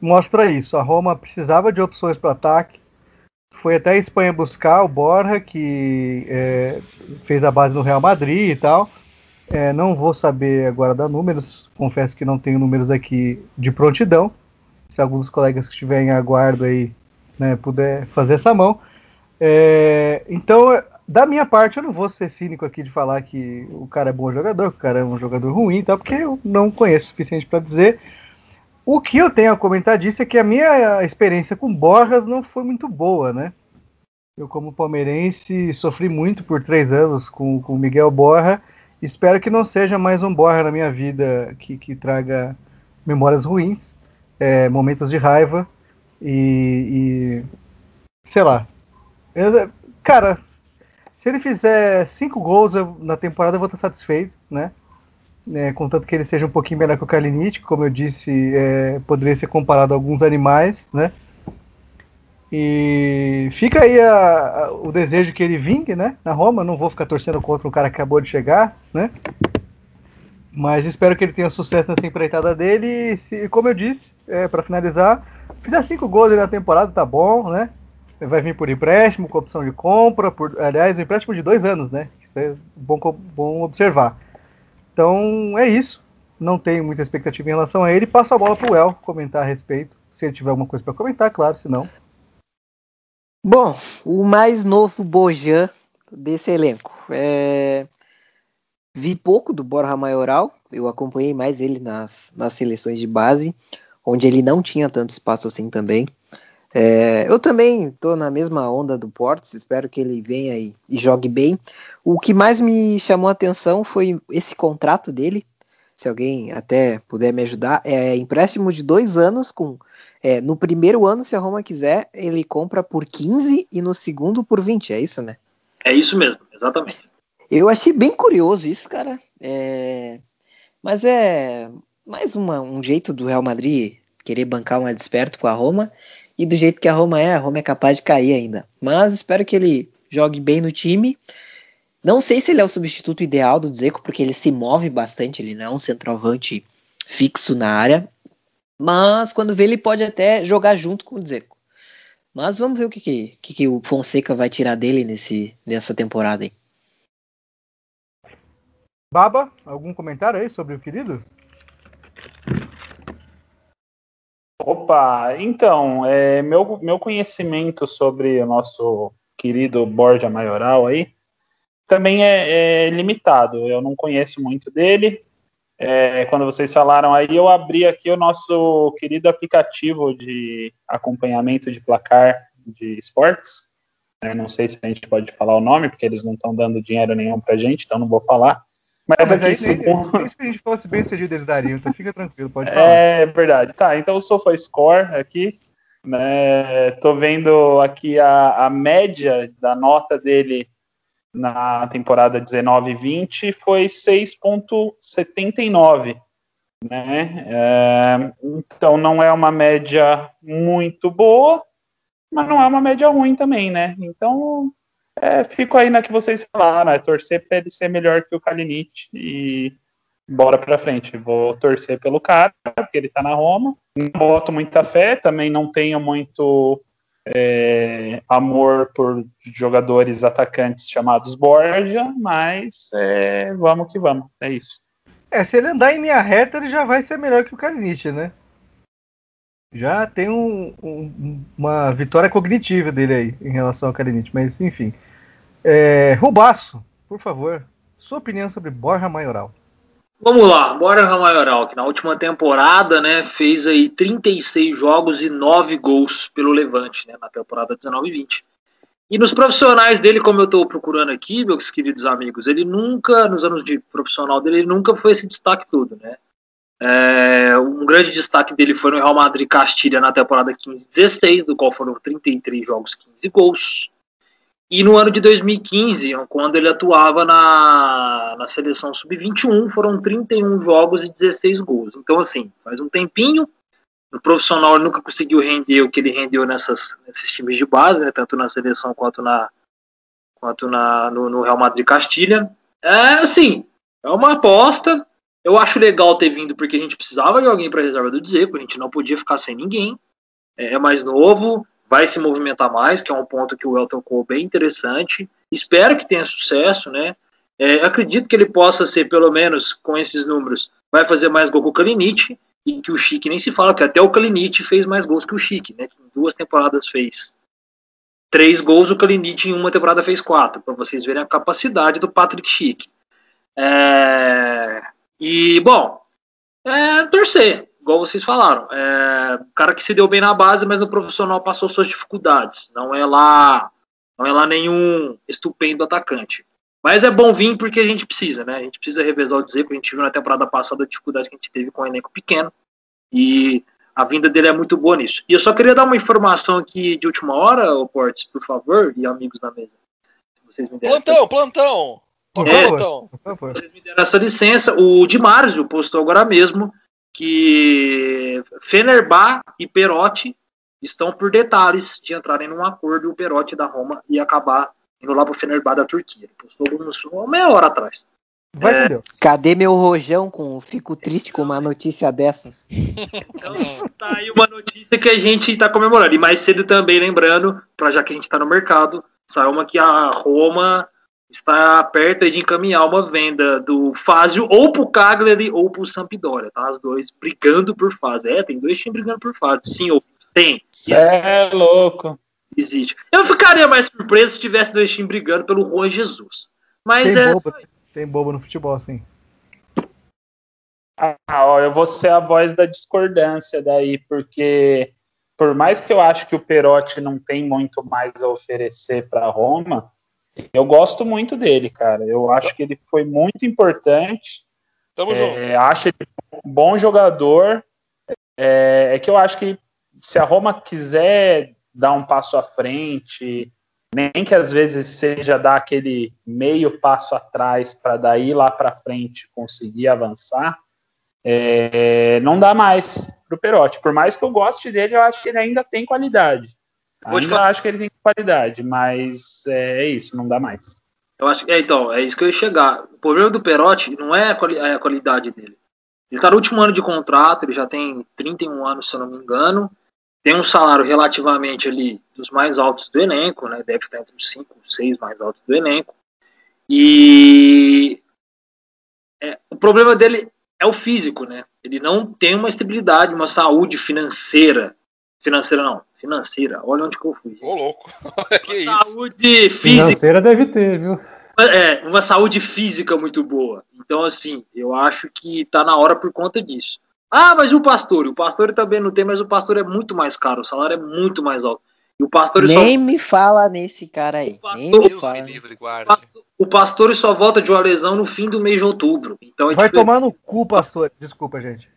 mostra isso. A Roma precisava de opções para ataque. Foi até a Espanha buscar o Borja, que é, fez a base no Real Madrid e tal. É, não vou saber agora dar números, confesso que não tenho números aqui de prontidão. Se alguns colegas que estiverem em aguardo aí né, puder fazer essa mão. É, então, da minha parte, eu não vou ser cínico aqui de falar que o cara é bom jogador, que o cara é um jogador ruim, tá? porque eu não conheço o suficiente para dizer. O que eu tenho a comentar disso é que a minha experiência com Borjas não foi muito boa, né? Eu, como palmeirense, sofri muito por três anos com o Miguel Borja. Espero que não seja mais um Borja na minha vida que, que traga memórias ruins, é, momentos de raiva e, e sei lá. Eu, cara, se ele fizer cinco gols na temporada, eu vou estar satisfeito, né? Né, contanto que ele seja um pouquinho melhor que o Kalinic, como eu disse, é, poderia ser comparado a alguns animais, né? E fica aí a, a, o desejo que ele vingue, né, na Roma. Não vou ficar torcendo contra um cara que acabou de chegar, né? Mas espero que ele tenha sucesso nessa empreitada dele. E, se, como eu disse, é, para finalizar, fizer cinco gols na temporada, tá bom, né? Vai vir por empréstimo, com opção de compra. Por, aliás, um empréstimo de dois anos, né? Isso é bom, bom observar. Então é isso. Não tenho muita expectativa em relação a ele. Passo a bola para o El comentar a respeito. Se ele tiver alguma coisa para comentar, claro, se não. Bom, o mais novo Bojan desse elenco. É... Vi pouco do Borja Maioral, eu acompanhei mais ele nas, nas seleções de base, onde ele não tinha tanto espaço assim também. É, eu também estou na mesma onda do Portes, espero que ele venha e, e, jogue bem. O que mais me chamou a atenção foi esse contrato dele. Se alguém até puder me ajudar, é empréstimo de dois anos com. É, no primeiro ano, se a Roma quiser, ele compra por 15 e no segundo por 20, é isso, né? É isso mesmo, exatamente. Eu achei bem curioso isso, cara. É... Mas é mais uma, um jeito do Real Madrid querer bancar um desperto com a Roma. E do jeito que a Roma é, a Roma é capaz de cair ainda. Mas espero que ele jogue bem no time. Não sei se ele é o substituto ideal do Dzeko, porque ele se move bastante, ele não é um centroavante fixo na área. Mas quando vê, ele pode até jogar junto com o Dzeko. Mas vamos ver o que, que, que, que o Fonseca vai tirar dele nesse, nessa temporada aí. Baba, algum comentário aí sobre o querido? Opa, então, é, meu, meu conhecimento sobre o nosso querido Borja Maioral aí também é, é limitado. Eu não conheço muito dele. É, quando vocês falaram aí, eu abri aqui o nosso querido aplicativo de acompanhamento de placar de esportes. É, não sei se a gente pode falar o nome, porque eles não estão dando dinheiro nenhum pra gente, então não vou falar. Mas, aqui, aí, segundo... se a gente fosse bem sucedido, eles dariam, então fica tranquilo, pode falar. É verdade. Tá, então o SofaScore aqui, né, tô vendo aqui a, a média da nota dele na temporada 19-20 foi 6,79, né? É, então não é uma média muito boa, mas não é uma média ruim também, né? Então é, fico aí na que vocês falaram, é torcer para ele ser melhor que o Kalinic e bora para frente. Vou torcer pelo cara, porque ele tá na Roma. Não boto muita fé, também não tenho muito é, amor por jogadores atacantes chamados Borja, mas é, vamos que vamos, é isso. É, se ele andar em linha reta, ele já vai ser melhor que o Kalinic, né? Já tem um, um, uma vitória cognitiva dele aí em relação ao Kalinic, mas enfim. É, Rubaço, por favor, sua opinião sobre Borja Maioral. Vamos lá, Borja Maioral, que na última temporada, né, fez aí 36 jogos e 9 gols pelo Levante, né, na temporada 19 e 20. E nos profissionais dele, como eu estou procurando aqui, meus queridos amigos, ele nunca, nos anos de profissional dele, ele nunca foi esse destaque todo, né? É, um grande destaque dele foi no Real Madrid Castilha na temporada 15-16, do qual foram 33 jogos, 15 gols. E no ano de 2015, quando ele atuava na, na seleção sub-21, foram 31 jogos e 16 gols. Então, assim, faz um tempinho. No profissional nunca conseguiu render o que ele rendeu nessas, nesses times de base, né, tanto na seleção quanto, na, quanto na, no, no Real Madrid Castilha. É assim, é uma aposta. Eu acho legal ter vindo porque a gente precisava de alguém para reserva do Dzeko, a gente não podia ficar sem ninguém. É, é mais novo, vai se movimentar mais, que é um ponto que o El tocou bem interessante. Espero que tenha sucesso, né? É, acredito que ele possa ser, pelo menos com esses números, vai fazer mais gol que o Kalinic, e que o Chique nem se fala, que até o Kalinic fez mais gols que o Chique, né? Que em duas temporadas fez três gols, o Kalinic em uma temporada fez quatro, para vocês verem a capacidade do Patrick Chique. É... E, bom, é torcer igual vocês falaram, é um cara que se deu bem na base, mas no profissional passou suas dificuldades. Não é lá, não é lá nenhum estupendo atacante. Mas é bom vir porque a gente precisa, né? A gente precisa revezar o dizer, porque a gente viu na temporada passada a dificuldade que a gente teve com o elenco pequeno. E a vinda dele é muito boa nisso. E eu só queria dar uma informação aqui de última hora, o Portes, por favor, e amigos da mesa. Vocês me plantão, essa... plantão! É, plantão. Vocês me deram essa licença. O Di Marzio postou agora mesmo que Fenerbah e Perotti estão por detalhes de entrarem num acordo e o Perotti da Roma ia acabar indo lá pro Fenerbah da Turquia. Postou uma meia hora atrás. Vai, é... Cadê meu rojão com fico triste com uma notícia dessas? Então, tá aí uma notícia que a gente tá comemorando. E mais cedo também, lembrando, para já que a gente tá no mercado, saiu uma que a Roma está perto de encaminhar uma venda do Fázio ou pro Cagliari ou pro Sampdoria, tá? Os dois brigando por fase. É, tem dois times brigando por fase. Sim, tem. É louco. Existe. Eu ficaria mais surpreso se tivesse dois times brigando pelo Juan Jesus. Mas tem é. Bobo, tem bobo no futebol, sim. Ah, ó, eu vou ser a voz da discordância daí, porque por mais que eu acho que o Perotti não tem muito mais a oferecer para Roma, eu gosto muito dele, cara. Eu acho que ele foi muito importante. Tamo é, junto. Acho ele um bom jogador. É, é, que eu acho que se a Roma quiser dar um passo à frente, nem que às vezes seja dar aquele meio passo atrás para daí lá para frente conseguir avançar, é, não dá mais pro Perotti. Por mais que eu goste dele, eu acho que ele ainda tem qualidade. Ainda acho que ele tem qualidade, mas é, é, isso, não dá mais. Eu acho que é, então, é isso que eu ia chegar. O problema do Perotti não é a, quali é a qualidade dele. Ele está no último ano de contrato, ele já tem 31 anos, se eu não me engano. Tem um salário relativamente ali dos mais altos do elenco, né? Deve estar entre os 5, 6 mais altos do elenco. E é, o problema dele é o físico, né? Ele não tem uma estabilidade, uma saúde financeira. Financeira não, financeira. Olha onde que eu fui. Ô, louco. que saúde isso? física. Financeira deve ter, viu? É, uma saúde física muito boa. Então, assim, eu acho que tá na hora por conta disso. Ah, mas o pastor? O pastor também não tem, mas o pastor é muito mais caro, o salário é muito mais alto. E o pastor Nem só... me fala nesse cara aí. Pastor, Nem me fala. Me livre, o pastor só volta de uma lesão no fim do mês de outubro. Então é Vai tipo... tomar no cu, pastor. Desculpa, gente.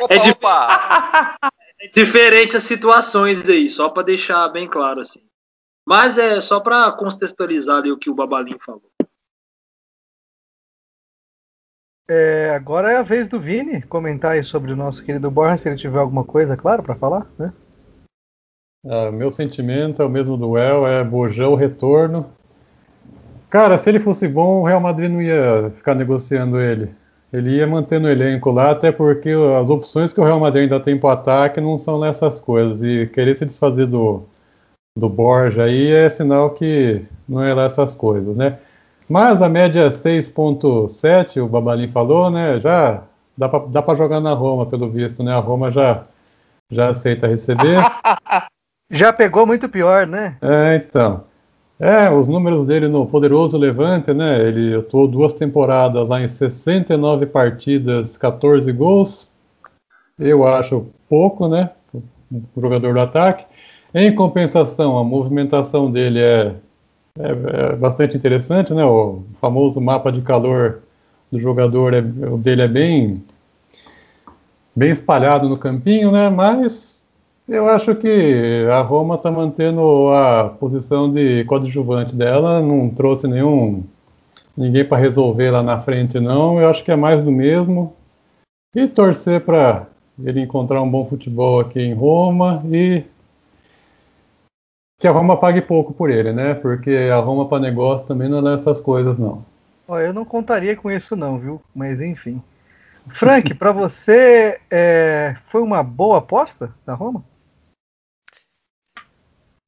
opa, é, opa. diferente as situações aí, só para deixar bem claro assim. Mas é só para contextualizar ali o que o Babalinho falou. É, agora é a vez do Vini comentar aí sobre o nosso querido Borja, se ele tiver alguma coisa, claro, para falar, né? Ah, meu sentimento é o mesmo do El, é Bojão retorno. Cara, se ele fosse bom, o Real Madrid não ia ficar negociando ele. Ele ia manter no elenco lá, até porque as opções que o Real Madrid ainda tem para ataque não são nessas coisas. E querer se desfazer do, do Borja aí é sinal que não é lá essas coisas, né? Mas a média 6.7, o Babalim falou, né? Já dá para dá pra jogar na Roma, pelo visto, né? A Roma já, já aceita receber. já pegou muito pior, né? É, então. É, os números dele no poderoso Levante, né? Ele atuou duas temporadas lá em 69 partidas, 14 gols. Eu acho pouco, né? O jogador do ataque. Em compensação, a movimentação dele é é, é, bastante interessante, né? O famoso mapa de calor do jogador, é, o dele é bem, bem espalhado no campinho, né? Mas eu acho que a Roma está mantendo a posição de coadjuvante dela, não trouxe nenhum ninguém para resolver lá na frente, não. Eu acho que é mais do mesmo. E torcer para ele encontrar um bom futebol aqui em Roma e que a Roma pague pouco por ele, né? Porque a Roma para negócio também não é essas coisas, não. Ó, eu não contaria com isso, não, viu? Mas enfim. Frank, para você é, foi uma boa aposta da Roma?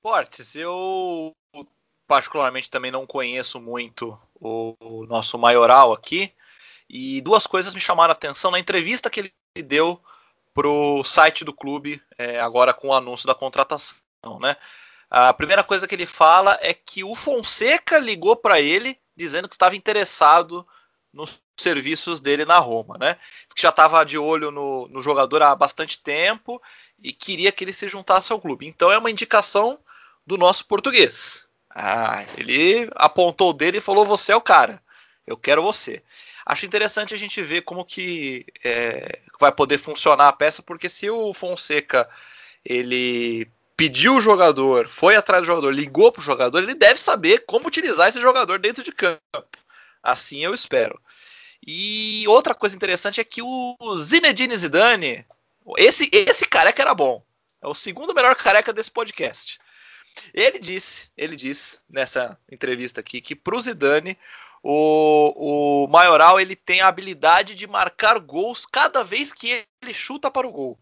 Fortes, eu particularmente também não conheço muito o, o nosso maioral aqui. E duas coisas me chamaram a atenção na entrevista que ele deu pro site do clube, é, agora com o anúncio da contratação, né? A primeira coisa que ele fala é que o Fonseca ligou para ele dizendo que estava interessado nos serviços dele na Roma, né? Que já estava de olho no, no, jogador há bastante tempo e queria que ele se juntasse ao clube. Então é uma indicação do nosso português. Ah, ele apontou o dele e falou: "Você é o cara. Eu quero você." Acho interessante a gente ver como que é, vai poder funcionar a peça, porque se o Fonseca ele pediu o jogador, foi atrás do jogador, ligou para o jogador, ele deve saber como utilizar esse jogador dentro de campo. Assim eu espero. E outra coisa interessante é que o Zinedine Zidane, esse, esse careca era bom. É o segundo melhor careca desse podcast. Ele disse, ele disse nessa entrevista aqui que para o Zidane o, o Maioral ele tem a habilidade de marcar gols cada vez que ele chuta para o gol.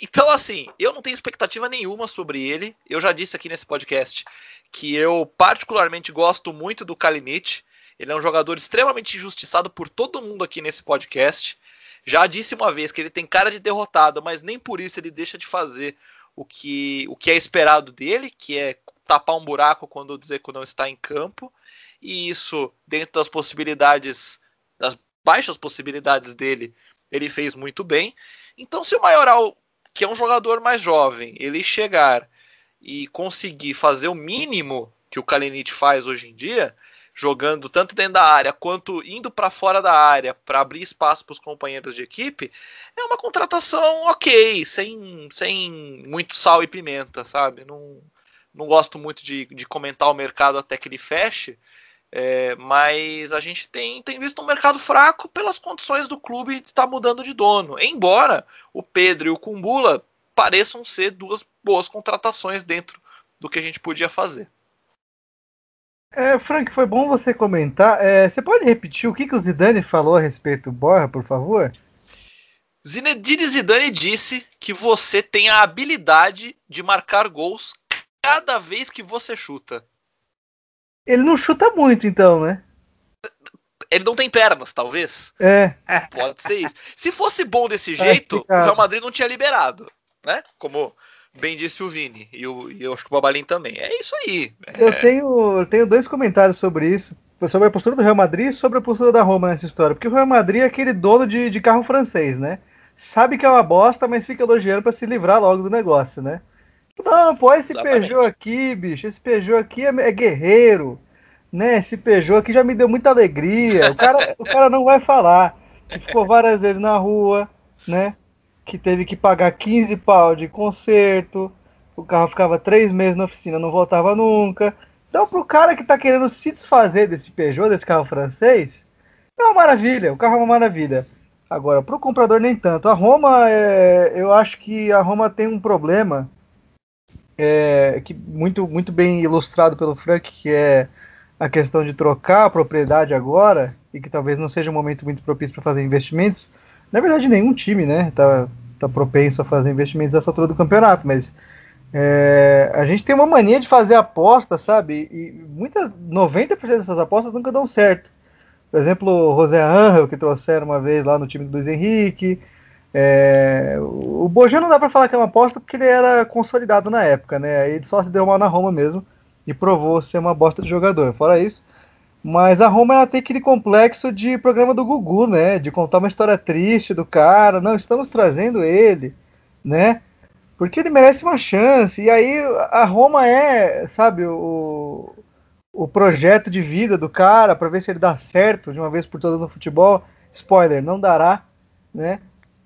Então, assim, eu não tenho expectativa nenhuma sobre ele. Eu já disse aqui nesse podcast que eu particularmente gosto muito do Kalinic. Ele é um jogador extremamente injustiçado por todo mundo aqui nesse podcast. Já disse uma vez que ele tem cara de derrotado, mas nem por isso ele deixa de fazer o que, o que é esperado dele, que é tapar um buraco quando dizer que não está em campo. E isso, dentro das possibilidades, das baixas possibilidades dele, ele fez muito bem. Então, se o Maioral que é um jogador mais jovem, ele chegar e conseguir fazer o mínimo que o Kalinic faz hoje em dia, jogando tanto dentro da área quanto indo para fora da área para abrir espaço para os companheiros de equipe, é uma contratação ok, sem, sem muito sal e pimenta, sabe? Não, não gosto muito de, de comentar o mercado até que ele feche, é, mas a gente tem, tem visto um mercado fraco pelas condições do clube estar tá mudando de dono. Embora o Pedro e o Kumbula pareçam ser duas boas contratações dentro do que a gente podia fazer. É, Frank, foi bom você comentar. É, você pode repetir o que, que o Zidane falou a respeito do Borja, por favor? Zinedine Zidane disse que você tem a habilidade de marcar gols cada vez que você chuta. Ele não chuta muito, então, né? Ele não tem pernas, talvez. É. Pode ser isso. Se fosse bom desse tá jeito, o Real Madrid não tinha liberado, né? Como bem disse o Vini. E, o, e eu acho que o Babalim também. É isso aí. É... Eu, tenho, eu tenho dois comentários sobre isso. Sobre a postura do Real Madrid e sobre a postura da Roma nessa história. Porque o Real Madrid é aquele dono de, de carro francês, né? Sabe que é uma bosta, mas fica elogiando para se livrar logo do negócio, né? Não, pô, esse Exatamente. Peugeot aqui, bicho, esse Peugeot aqui é, é, guerreiro, né? Esse Peugeot aqui já me deu muita alegria. O cara, o cara não vai falar que ficou várias vezes na rua, né? Que teve que pagar 15 pau de conserto, o carro ficava três meses na oficina, não voltava nunca. Então, pro cara que tá querendo se desfazer desse Peugeot, desse carro francês, é uma maravilha, o carro é uma maravilha. Agora, pro comprador nem tanto. A Roma, é, eu acho que a Roma tem um problema é, que muito, muito bem ilustrado pelo Frank, que é a questão de trocar a propriedade agora, e que talvez não seja um momento muito propício para fazer investimentos. Na verdade, nenhum time, né, tá, tá propenso a fazer investimentos nessa altura do campeonato, mas é, a gente tem uma mania de fazer apostas, sabe? E muitas, 90% dessas apostas nunca dão certo. Por exemplo, o José Angel, que trouxeram uma vez lá no time do Luiz Henrique. É, o Bojan não dá para falar que é uma aposta porque ele era consolidado na época, né? Ele só se deu mal na Roma mesmo e provou ser uma bosta de jogador. Fora isso. Mas a Roma ela tem aquele complexo de programa do Gugu, né? De contar uma história triste do cara. Não, estamos trazendo ele, né? Porque ele merece uma chance. E aí a Roma é, sabe, o, o projeto de vida do cara para ver se ele dá certo de uma vez por todas no futebol. Spoiler, não dará, né?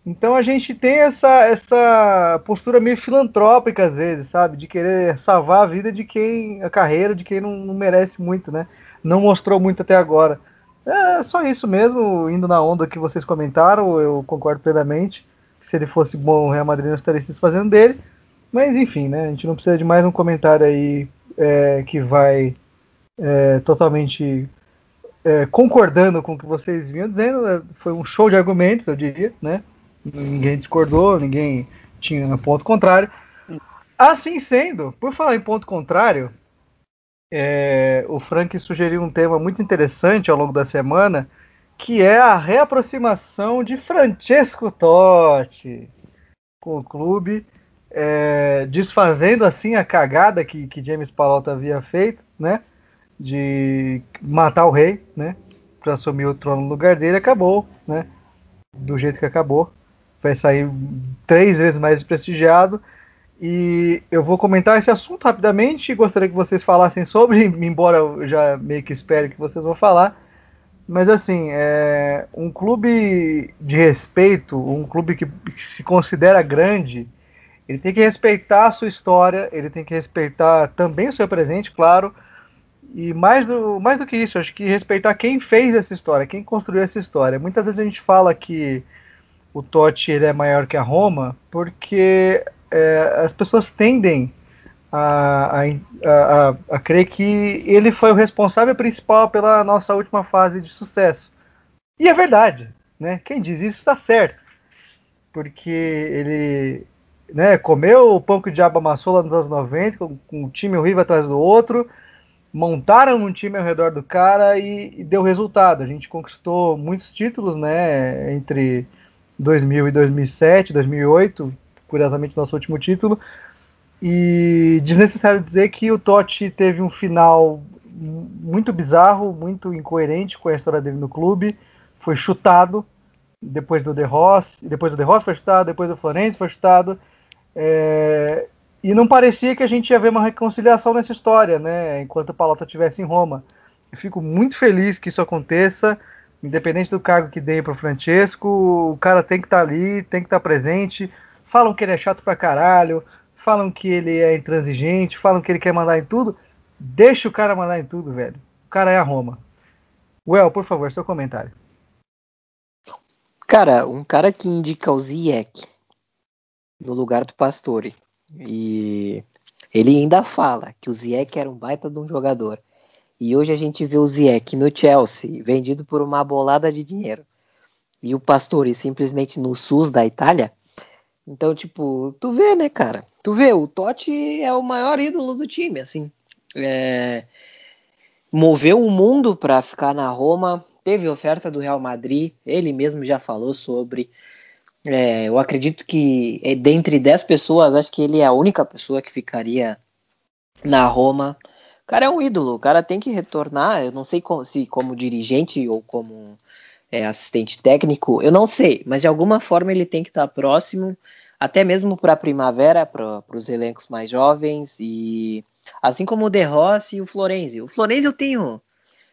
Então a gente tem essa, essa postura meio filantrópica às vezes, sabe? De querer salvar a vida de quem, a carreira de quem não, não merece muito, né? Não mostrou muito até agora. É só isso mesmo, indo na onda que vocês comentaram, eu concordo plenamente se ele fosse bom, o Real Madrid não estaria se fazendo dele. Mas enfim, né? A gente não precisa de mais um comentário aí é, que vai é, totalmente é, concordando com o que vocês vinham dizendo. É, foi um show de argumentos, eu diria, né? Ninguém discordou, ninguém tinha ponto contrário. Assim sendo, por falar em ponto contrário, é, o Frank sugeriu um tema muito interessante ao longo da semana, que é a reaproximação de Francesco Totti com o clube, é, desfazendo assim a cagada que, que James Palota havia feito, né, de matar o rei, né, para assumir o trono no lugar dele, acabou, né, do jeito que acabou, vai sair três vezes mais prestigiado. E eu vou comentar esse assunto rapidamente. Gostaria que vocês falassem sobre, embora eu já meio que espere que vocês vão falar. Mas assim, é um clube de respeito, um clube que, que se considera grande, ele tem que respeitar a sua história, ele tem que respeitar também o seu presente, claro. E mais do, mais do que isso, acho que respeitar quem fez essa história, quem construiu essa história. Muitas vezes a gente fala que o Totti ele é maior que a Roma, porque é, as pessoas tendem a, a, a, a, crer que ele foi o responsável principal pela nossa última fase de sucesso. E é verdade, né? Quem diz isso está certo. Porque ele né, comeu o pão que o diabo amassou lá nos anos 90, com, com um time horrível atrás do outro, montaram um time ao redor do cara e, e deu resultado. A gente conquistou muitos títulos, né, entre 2000 e 2007, 2008, curiosamente nosso último título, e desnecessário dizer que o Totti teve um final muito bizarro, muito incoerente com a história dele no clube. Foi chutado depois do De Ross, depois do De Ross foi chutado, depois do Florenzi foi chutado. É, e não parecia que a gente ia ver uma reconciliação nessa história, né? Enquanto o Palota estivesse em Roma. Eu fico muito feliz que isso aconteça, independente do cargo que dê para o Francesco. O cara tem que estar tá ali, tem que estar tá presente. Falam que ele é chato pra caralho, falam que ele é intransigente, falam que ele quer mandar em tudo. Deixa o cara mandar em tudo, velho. O cara é a Roma. Well, por favor, seu comentário. Cara, um cara que indica o Ziyech no lugar do Pastore. E ele ainda fala que o Ziyech era um baita de um jogador. E hoje a gente vê o Ziyech no Chelsea, vendido por uma bolada de dinheiro. E o Pastore simplesmente no SUS da Itália. Então, tipo, tu vê, né, cara? Tu vê, o Totti é o maior ídolo do time, assim. É... Moveu o mundo para ficar na Roma, teve oferta do Real Madrid, ele mesmo já falou sobre. É, eu acredito que é, dentre 10 pessoas, acho que ele é a única pessoa que ficaria na Roma. O cara é um ídolo, o cara tem que retornar. Eu não sei como, se como dirigente ou como é, assistente técnico, eu não sei, mas de alguma forma ele tem que estar próximo até mesmo para a primavera, para os elencos mais jovens, e assim como o De Rossi e o Florenzi. O Florenzi eu tenho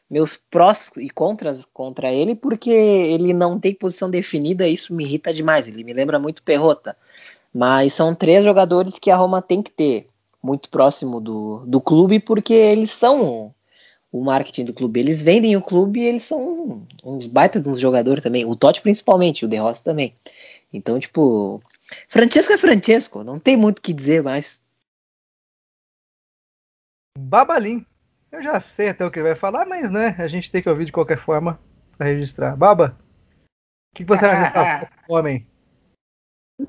meus prós e contras contra ele, porque ele não tem posição definida, isso me irrita demais, ele me lembra muito Perrota. Mas são três jogadores que a Roma tem que ter muito próximo do, do clube, porque eles são o marketing do clube. Eles vendem o clube e eles são uns baita de uns jogadores também. O Totti principalmente, o De Rossi também. Então, tipo, Francesco é Francesco, não tem muito o que dizer mais. Babalim. Eu já sei até o que ele vai falar, mas né, a gente tem que ouvir de qualquer forma para registrar. Baba, o que, que você acha dessa homem?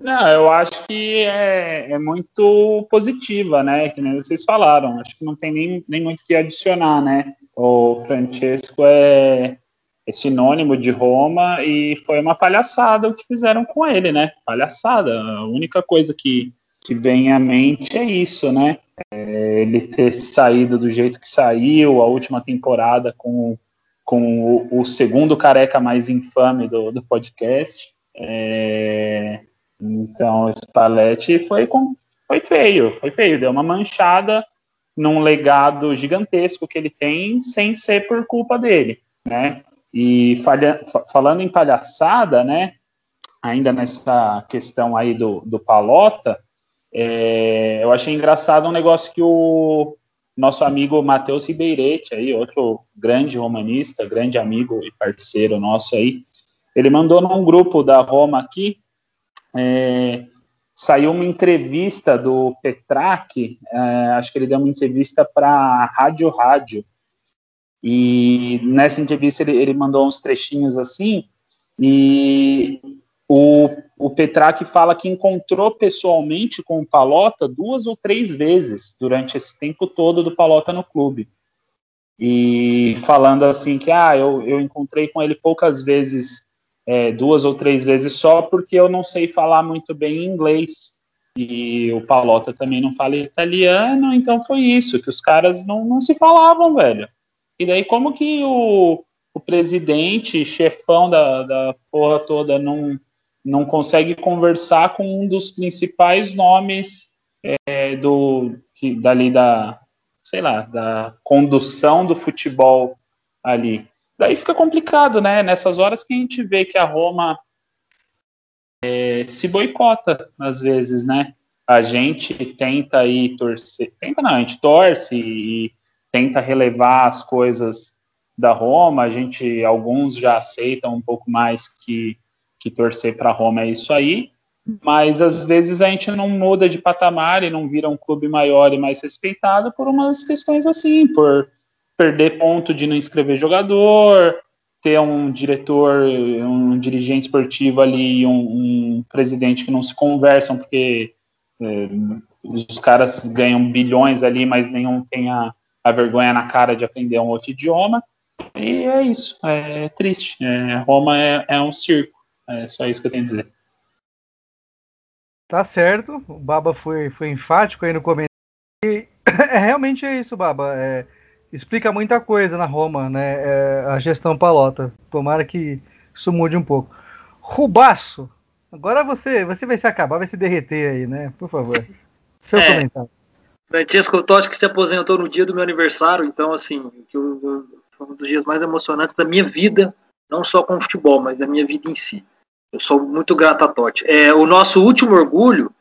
Não, eu acho que é, é, muito positiva, né? Que nem vocês falaram. Acho que não tem nem, nem muito o que adicionar, né? O Francesco é, é sinônimo de Roma e foi uma palhaçada o que fizeram com ele, né? Palhaçada. A única coisa que, que vem à mente é isso, né? É ele ter saído do jeito que saiu, a última temporada com, com o, o segundo careca mais infame do, do podcast. É, então, esse palete foi, foi feio, foi feio, deu uma manchada num legado gigantesco que ele tem, sem ser por culpa dele, né? E falha, falando em palhaçada, né? Ainda nessa questão aí do, do Palota, é, eu achei engraçado um negócio que o nosso amigo Matheus Ribeiretti, aí, outro grande romanista, grande amigo e parceiro nosso aí, ele mandou num grupo da Roma aqui é, saiu uma entrevista do Petrac, é, acho que ele deu uma entrevista para Rádio Rádio, e nessa entrevista ele, ele, mandou uns trechinhos assim, e o, o Petrac fala que encontrou pessoalmente com o Palota duas ou três vezes durante esse tempo todo do Palota no clube. E falando assim que, ah, eu, eu encontrei com ele poucas vezes é, duas ou três vezes só porque eu não sei falar muito bem inglês. E o Palota também não fala italiano, então foi isso, que os caras não, não se falavam, velho. E daí, como que o, o presidente, chefão da, da porra toda, não, não consegue conversar com um dos principais nomes é, do que, dali da, sei lá, da condução do futebol ali. Daí fica complicado, né? Nessas horas que a gente vê que a Roma é, se boicota, às vezes, né? A gente tenta aí torcer, tenta não, a gente torce e tenta relevar as coisas da Roma, a gente, alguns já aceitam um pouco mais que, que torcer para Roma é isso aí, mas às vezes a gente não muda de patamar e não vira um clube maior e mais respeitado por umas questões assim, por perder ponto de não inscrever jogador, ter um diretor, um dirigente esportivo ali e um, um presidente que não se conversam porque é, os caras ganham bilhões ali, mas nenhum tem a, a, vergonha na cara de aprender um outro idioma. E é isso, é triste. É, Roma é, é um circo, é só isso que eu tenho a dizer. Tá certo, o Baba foi, foi enfático aí no comentário. E, é, realmente é isso, Baba. É, explica muita coisa na Roma, né? É, a gestão Palota. Tomara que isso mude um pouco. Rubaço, agora você, você vai se acabar, vai se derreter aí, né? Por favor. Seu é, comentário. Francesco Totti que se aposentou no dia do meu aniversário, então assim, eu, foi um dos dias mais emocionantes da minha vida, não só com o futebol, mas da minha vida em si. Eu sou muito grato a Totti. É, o nosso último orgulho,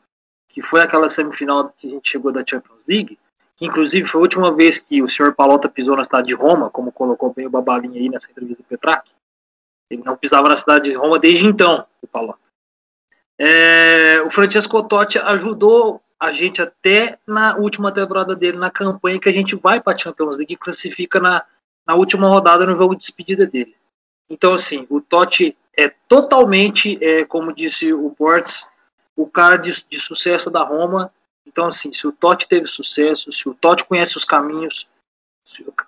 que foi aquela semifinal que a gente chegou da Champions League, que inclusive foi a última vez que o senhor Palota pisou na cidade de Roma, como colocou bem o Babalinha aí nessa entrevista do Petrac. Ele não pisava na cidade de Roma desde então, o Palota. É, o Francesco Totti ajudou a gente até na última temporada dele, na campanha que a gente vai para a Champions League classifica na, na última rodada no jogo de despedida dele. Então, assim, o Totti é totalmente, é, como disse o Portes, o cara de, de sucesso da Roma então, assim, se o Totti teve sucesso, se o Totti conhece os caminhos,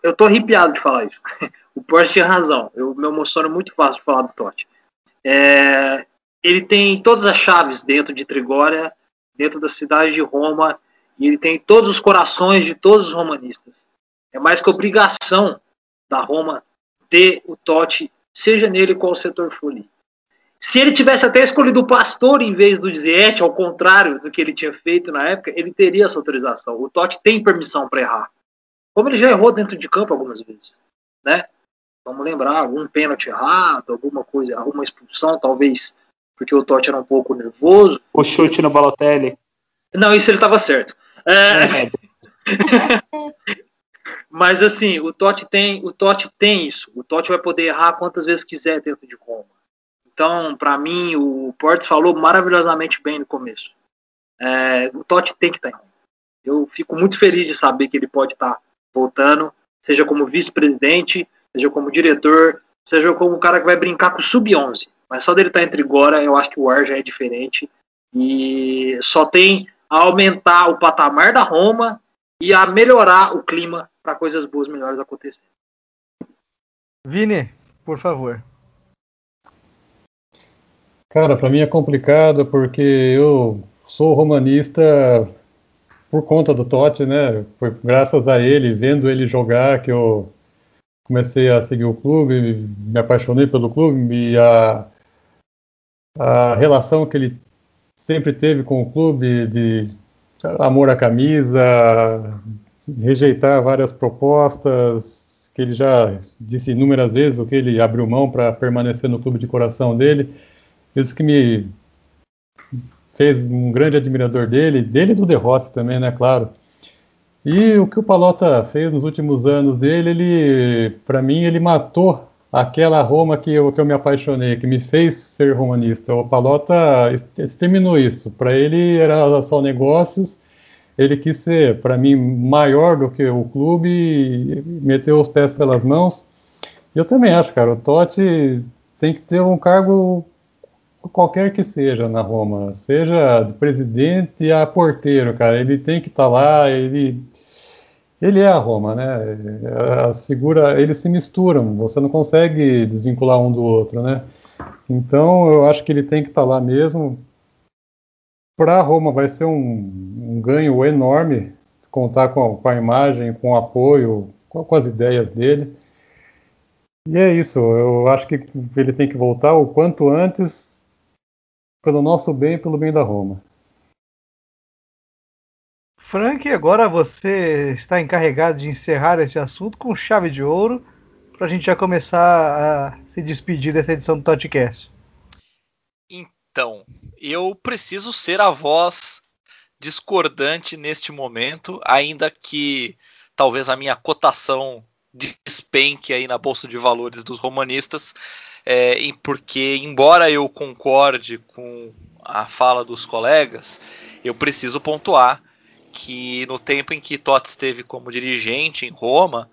eu tô arrepiado de falar isso. o Porsche tinha razão. Eu me emociono muito fácil de falar do Totti. É, ele tem todas as chaves dentro de Trigória, dentro da cidade de Roma, e ele tem todos os corações de todos os romanistas. É mais que obrigação da Roma ter o Totti, seja nele qual setor for ali. Se ele tivesse até escolhido o pastor em vez do Ziete, ao contrário do que ele tinha feito na época, ele teria essa autorização. O Totti tem permissão para errar. Como ele já errou dentro de campo algumas vezes, né? Vamos lembrar algum pênalti errado, alguma coisa, alguma expulsão talvez porque o Totti era um pouco nervoso. O chute no Balotelli. Não, isso ele estava certo. É... Mas assim, o Totti tem, o Totti tem isso. O Totti vai poder errar quantas vezes quiser dentro de Roma. Então, para mim, o Portes falou maravilhosamente bem no começo. É, o Totti tem que estar tá em Roma. Eu fico muito feliz de saber que ele pode estar tá voltando, seja como vice-presidente, seja como diretor, seja como o cara que vai brincar com o sub-11. Mas só dele estar tá entre agora, eu acho que o ar já é diferente. E só tem a aumentar o patamar da Roma e a melhorar o clima para coisas boas melhores acontecerem. Vini, por favor. Cara, para mim é complicado porque eu sou romanista por conta do Totti, né? Foi graças a ele, vendo ele jogar, que eu comecei a seguir o clube, me apaixonei pelo clube e a, a relação que ele sempre teve com o clube de amor à camisa, rejeitar várias propostas, que ele já disse inúmeras vezes o que ele abriu mão para permanecer no clube de coração dele. Isso que me fez um grande admirador dele, dele e do De Rossi também, né, claro. E o que o Palota fez nos últimos anos dele, ele, para mim, ele matou aquela Roma que eu, que eu me apaixonei, que me fez ser romanista. O Palota exterminou isso. Para ele era só negócios. Ele quis ser, para mim, maior do que o clube meteu os pés pelas mãos. Eu também acho, cara, o Totti tem que ter um cargo qualquer que seja na Roma, seja do presidente a porteiro, cara, ele tem que estar tá lá, ele ele é a Roma, né? As figuras, eles se misturam, você não consegue desvincular um do outro, né? Então, eu acho que ele tem que estar tá lá mesmo. Para a Roma vai ser um, um, ganho enorme contar com, com, a imagem, com o apoio, com, com as ideias dele. E é isso, eu acho que ele tem que voltar o quanto antes pelo nosso bem e pelo bem da Roma. Frank, agora você está encarregado de encerrar esse assunto com chave de ouro para a gente já começar a se despedir dessa edição do Totcast. Então, eu preciso ser a voz discordante neste momento, ainda que talvez a minha cotação despenque aí na bolsa de valores dos romanistas, é, porque, embora eu concorde com a fala dos colegas, eu preciso pontuar que no tempo em que Totti esteve como dirigente em Roma,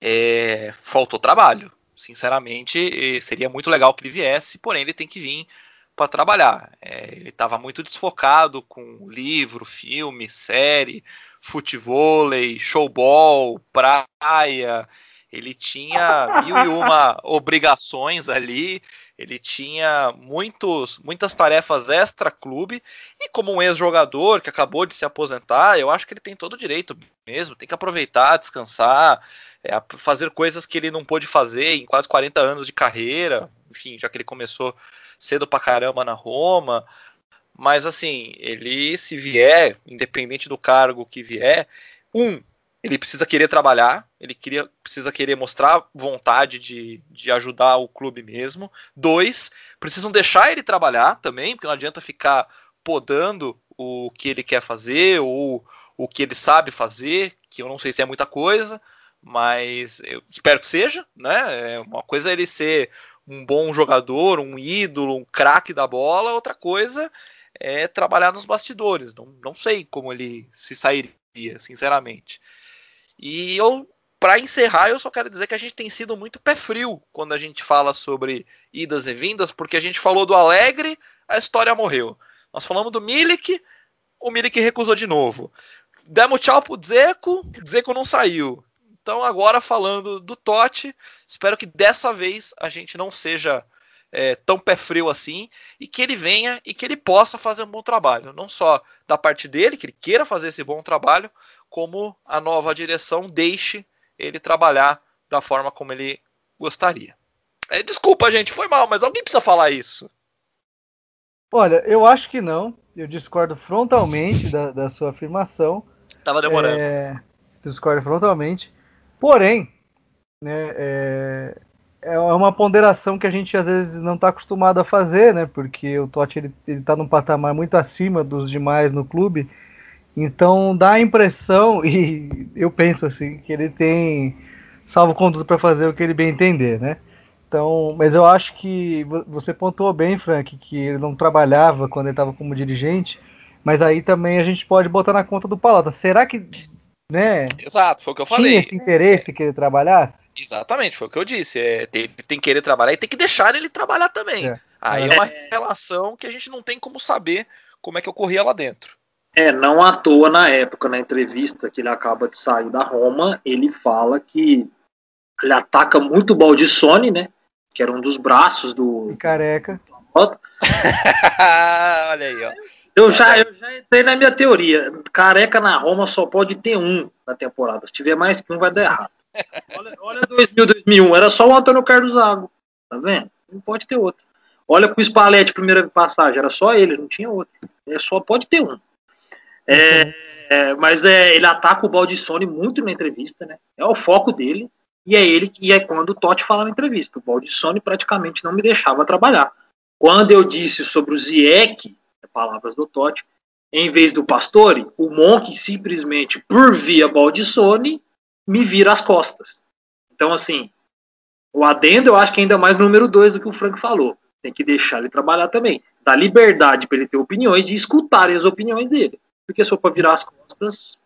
é, faltou trabalho. Sinceramente, seria muito legal que ele viesse, porém ele tem que vir para trabalhar. É, ele estava muito desfocado com livro, filme, série, futebol, showball, praia, ele tinha mil e uma obrigações ali, ele tinha muitos, muitas tarefas extra-clube, e como um ex-jogador que acabou de se aposentar, eu acho que ele tem todo o direito mesmo, tem que aproveitar, descansar, é, fazer coisas que ele não pôde fazer em quase 40 anos de carreira, enfim, já que ele começou cedo pra caramba na Roma, mas assim, ele se vier, independente do cargo que vier, um, ele precisa querer trabalhar, ele queria, precisa querer mostrar vontade de, de ajudar o clube mesmo. Dois, precisam deixar ele trabalhar também, porque não adianta ficar podando o que ele quer fazer ou o que ele sabe fazer, que eu não sei se é muita coisa, mas eu espero que seja, né? É uma coisa é ele ser um bom jogador, um ídolo, um craque da bola, outra coisa é trabalhar nos bastidores. Não, não sei como ele se sairia, sinceramente. E eu, para encerrar, eu só quero dizer que a gente tem sido muito pé frio quando a gente fala sobre idas e vindas, porque a gente falou do Alegre, a história morreu. Nós falamos do Milik, o Milik recusou de novo. Demos tchau pro Dzeko, o Dzeko não saiu. Então agora falando do Totti, espero que dessa vez a gente não seja é, tão pé frio assim e que ele venha e que ele possa fazer um bom trabalho, não só da parte dele, que ele queira fazer esse bom trabalho, como a nova direção deixe ele trabalhar da forma como ele gostaria. É, desculpa, gente, foi mal, mas alguém precisa falar isso. Olha, eu acho que não. Eu discordo frontalmente da, da sua afirmação. Tava demorando. É, discordo frontalmente. Porém, né, é, é uma ponderação que a gente às vezes não está acostumado a fazer, né? Porque o Totti ele, ele tá num patamar muito acima dos demais no clube. Então dá a impressão, e eu penso assim, que ele tem salvo conduto para fazer o que ele bem entender, né? Então, mas eu acho que você pontuou bem, Frank, que ele não trabalhava quando ele estava como dirigente, mas aí também a gente pode botar na conta do Palota. Será que, né? Exato, foi o que eu falei. Tinha esse interesse que ele trabalhasse? Exatamente, foi o que eu disse. É, tem, tem que querer trabalhar e tem que deixar ele trabalhar também. É. Aí é. é uma relação que a gente não tem como saber como é que ocorria lá dentro. É, não à toa na época, na entrevista que ele acaba de sair da Roma, ele fala que ele ataca muito o Baldissone, né? Que era um dos braços do. Careca. Olha aí, ó. Eu já, eu já entrei na minha teoria. Careca na Roma só pode ter um na temporada. Se tiver mais que um, vai dar errado. Olha, olha 2000, 2001. Era só o Antônio Carlos Zago. Tá vendo? Não pode ter outro. Olha com o Spalletti, primeira passagem. Era só ele, não tinha outro. É, só pode ter um. É, é, mas é, ele ataca o Baldissone muito na entrevista, né? É o foco dele. E é ele e é quando o Totti fala na entrevista. O Baldissone praticamente não me deixava trabalhar. Quando eu disse sobre o Zieck, palavras do Totti, em vez do Pastore, o Monk simplesmente, por via Baldissone, me vira as costas. Então, assim, o adendo eu acho que é ainda mais número dois do que o Frank falou. Tem que deixar ele trabalhar também. Dar liberdade para ele ter opiniões e escutarem as opiniões dele. Porque se for para virar as costas.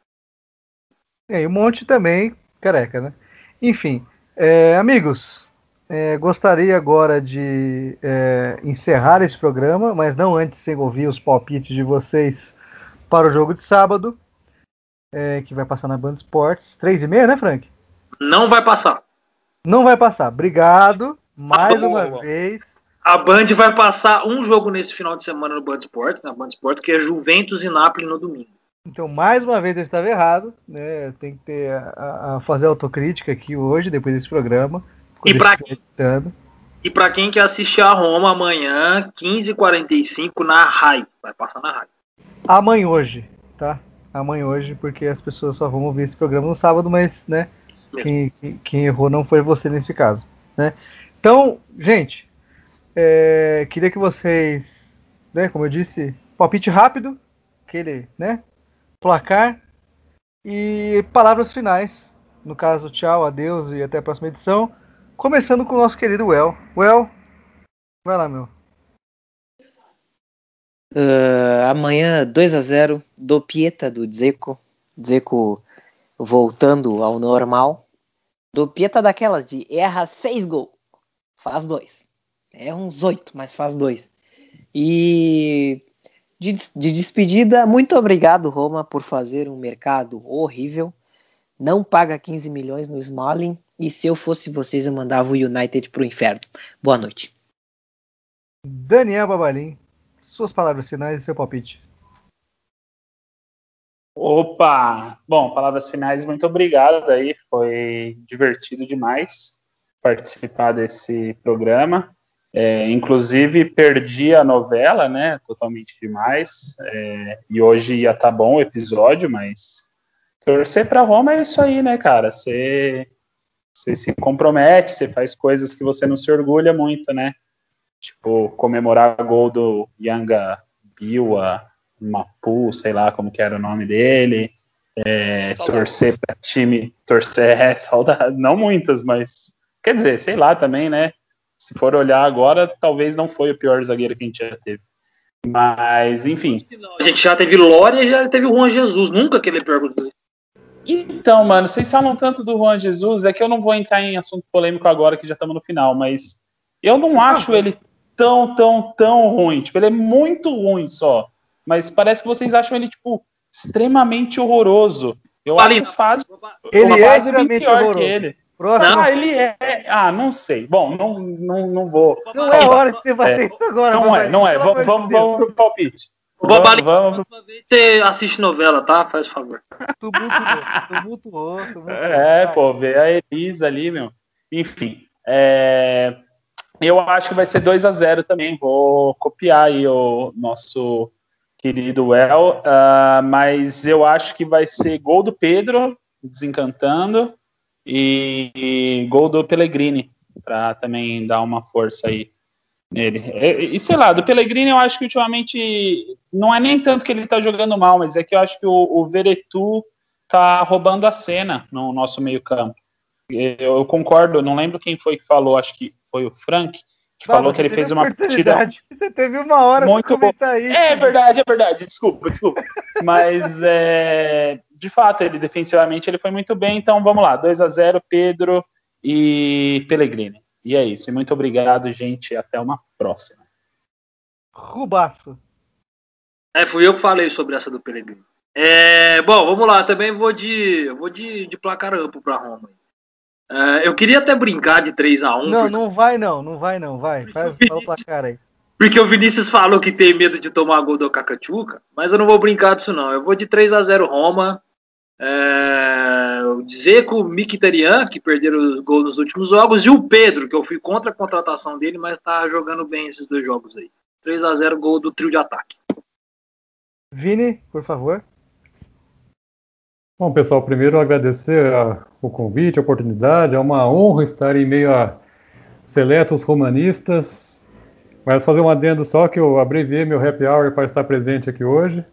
É, e um monte também careca, né? Enfim, é, amigos, é, gostaria agora de é, encerrar esse programa, mas não antes sem ouvir os palpites de vocês para o jogo de sábado é, que vai passar na Band Esportes. Três e meia, né, Frank? Não vai passar. Não vai passar. Obrigado mais ah, uma vez. A Band vai passar um jogo nesse final de semana no Band Esportes, na Band Esportes, que é Juventus e Napoli no domingo. Então, mais uma vez eu estava errado, né? Tem que ter a, a fazer autocrítica aqui hoje, depois desse programa. E para quem, e pra quem quer assistir a Roma amanhã, 15h45 na RAI. Vai passar na RAI. Amanhã hoje, tá? amanhã hoje, porque as pessoas só vão ouvir esse programa no sábado, mas, né, quem, quem, quem, errou não foi você nesse caso, né? Então, gente, é, queria que vocês, né, como eu disse, palpite rápido, aquele, né, placar e palavras finais, no caso, tchau, adeus e até a próxima edição, começando com o nosso querido Well. Well, vai lá, meu. Uh, amanhã 2 a 0 do Pieta do Dzeko. Dzeko voltando ao normal. Do Pieta daquelas de erra 6 gols, faz 2. É uns 8, mas faz 2. E de, de despedida, muito obrigado, Roma, por fazer um mercado horrível. Não paga 15 milhões no Smalling. E se eu fosse vocês, eu mandava o United pro inferno. Boa noite. Daniel Babalim suas palavras finais e seu palpite. Opa! Bom, palavras finais, muito obrigado aí. Foi divertido demais participar desse programa. É, inclusive, perdi a novela, né? Totalmente demais. É, e hoje ia estar tá bom o episódio, mas torcer para Roma é isso aí, né, cara? Você, se compromete, você faz coisas que você não se orgulha muito, né? tipo, comemorar o gol do Yanga Biwa Mapu, sei lá como que era o nome dele, é, torcer para time, torcer, é, saudade, não muitas, mas quer dizer, sei lá também, né? Se for olhar agora, talvez não foi o pior zagueiro que a gente já teve. Mas, enfim. A gente já teve Lória e já teve o Juan Jesus, nunca aquele pior dos dois. Então, mano, vocês falam tanto do Juan Jesus, é que eu não vou entrar em assunto polêmico agora, que já estamos no final, mas eu não acho ele tão, tão, tão ruim. Tipo, ele é muito ruim só. Mas parece que vocês acham ele, tipo, extremamente horroroso. Eu Ali, acho fácil. Ele é, é bem pior horroroso. que ele. Próximo. Ah, ele é. Ah, não sei. Bom, não, não, não vou. Não é hora de você fazer é. isso agora. Não é, não é. Vamos, vamos, vamos pro palpite. Vamos, vamos. Você assiste novela, tá? Faz favor. Tumultuou, tumultuou. É, pô, vê a Elisa ali, meu. Enfim. É... Eu acho que vai ser 2 a 0 também. Vou copiar aí o nosso querido Well, uh, mas eu acho que vai ser gol do Pedro, desencantando, e, e gol do Pellegrini, para também dar uma força aí nele. E, e, sei lá, do Pellegrini eu acho que ultimamente não é nem tanto que ele tá jogando mal, mas é que eu acho que o, o Veretu tá roubando a cena no nosso meio-campo. Eu, eu, concordo, não lembro quem foi que falou, acho que foi o Frank, que falou que ele fez uma partida. Você teve uma hora muito boa. É verdade, é verdade, desculpa, desculpa. Mas é, de fato, ele defensivamente ele foi muito bem, então vamos lá, 2 a 0 Pedro e Pellegrini. E é isso. E muito obrigado, gente. Até uma próxima. Rubaço. É, fui eu que falei sobre essa do Pellegrini. É, bom, vamos lá. Também vou de, vou de, de placar amplo para Roma. É, eu queria até brincar de 3 a 1 Não, porque... não vai não, não vai não, vai. Faz, o placar aí. Porque o Vinícius falou que tem medo de tomar gol do Cacachuca, mas eu não vou brincar disso não. Eu vou de 3 a 0 Roma. É, o Zeco, Mkhitaryan, que perderam os gols nos últimos jogos, e o Pedro, que eu fui contra a contratação dele, mas tá jogando bem esses dois jogos aí. 3 a 0 gol do trio de ataque. Vini, por favor. Bom, pessoal, primeiro agradecer a, o convite, a oportunidade. É uma honra estar em meio a seletos romanistas. Mas fazer um adendo só que eu abreviei meu happy hour para estar presente aqui hoje.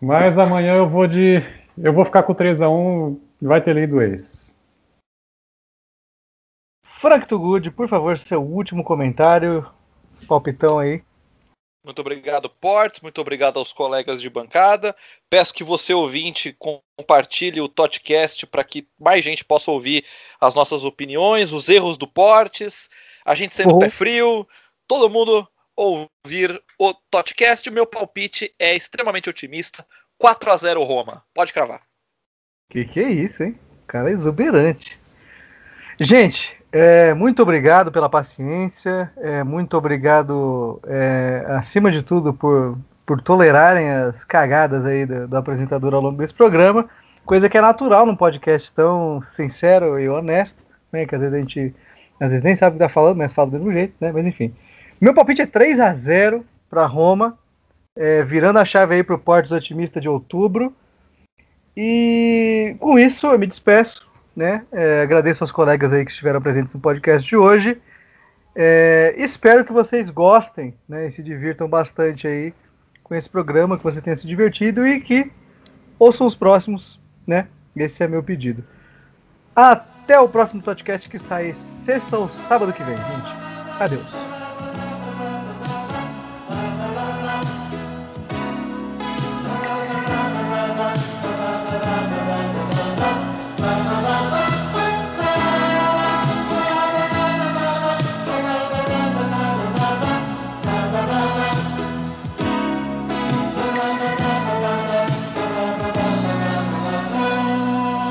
Mas amanhã eu vou de eu vou ficar com 3 a 1 vai ter lei do ex. Frank Tugud, por favor, seu último comentário, palpitão aí. Muito obrigado, Portes. Muito obrigado aos colegas de bancada. Peço que você, ouvinte, compartilhe o podcast para que mais gente possa ouvir as nossas opiniões, os erros do Portes, a gente sendo uhum. pé frio, todo mundo ouvir o podcast. O meu palpite é extremamente otimista. 4 a 0 Roma. Pode cravar. Que que é isso, hein? Cara exuberante. Gente, é, muito obrigado pela paciência. É, muito obrigado, é, acima de tudo, por, por tolerarem as cagadas aí do, do apresentador ao longo desse programa. Coisa que é natural num podcast tão sincero e honesto, né? Que às vezes a gente às vezes nem sabe o que tá falando, mas fala do mesmo jeito, né? Mas enfim. Meu palpite é 3 a 0 para Roma é, virando a chave aí para o Portos Otimista de outubro. E com isso eu me despeço, né? É, agradeço aos colegas aí que estiveram presentes no podcast de hoje. É, espero que vocês gostem, né? E se divirtam bastante aí com esse programa, que você tenha se divertido e que ouçam os próximos, né? Esse é meu pedido. Até o próximo podcast que sai sexta ou sábado que vem, gente. Adeus.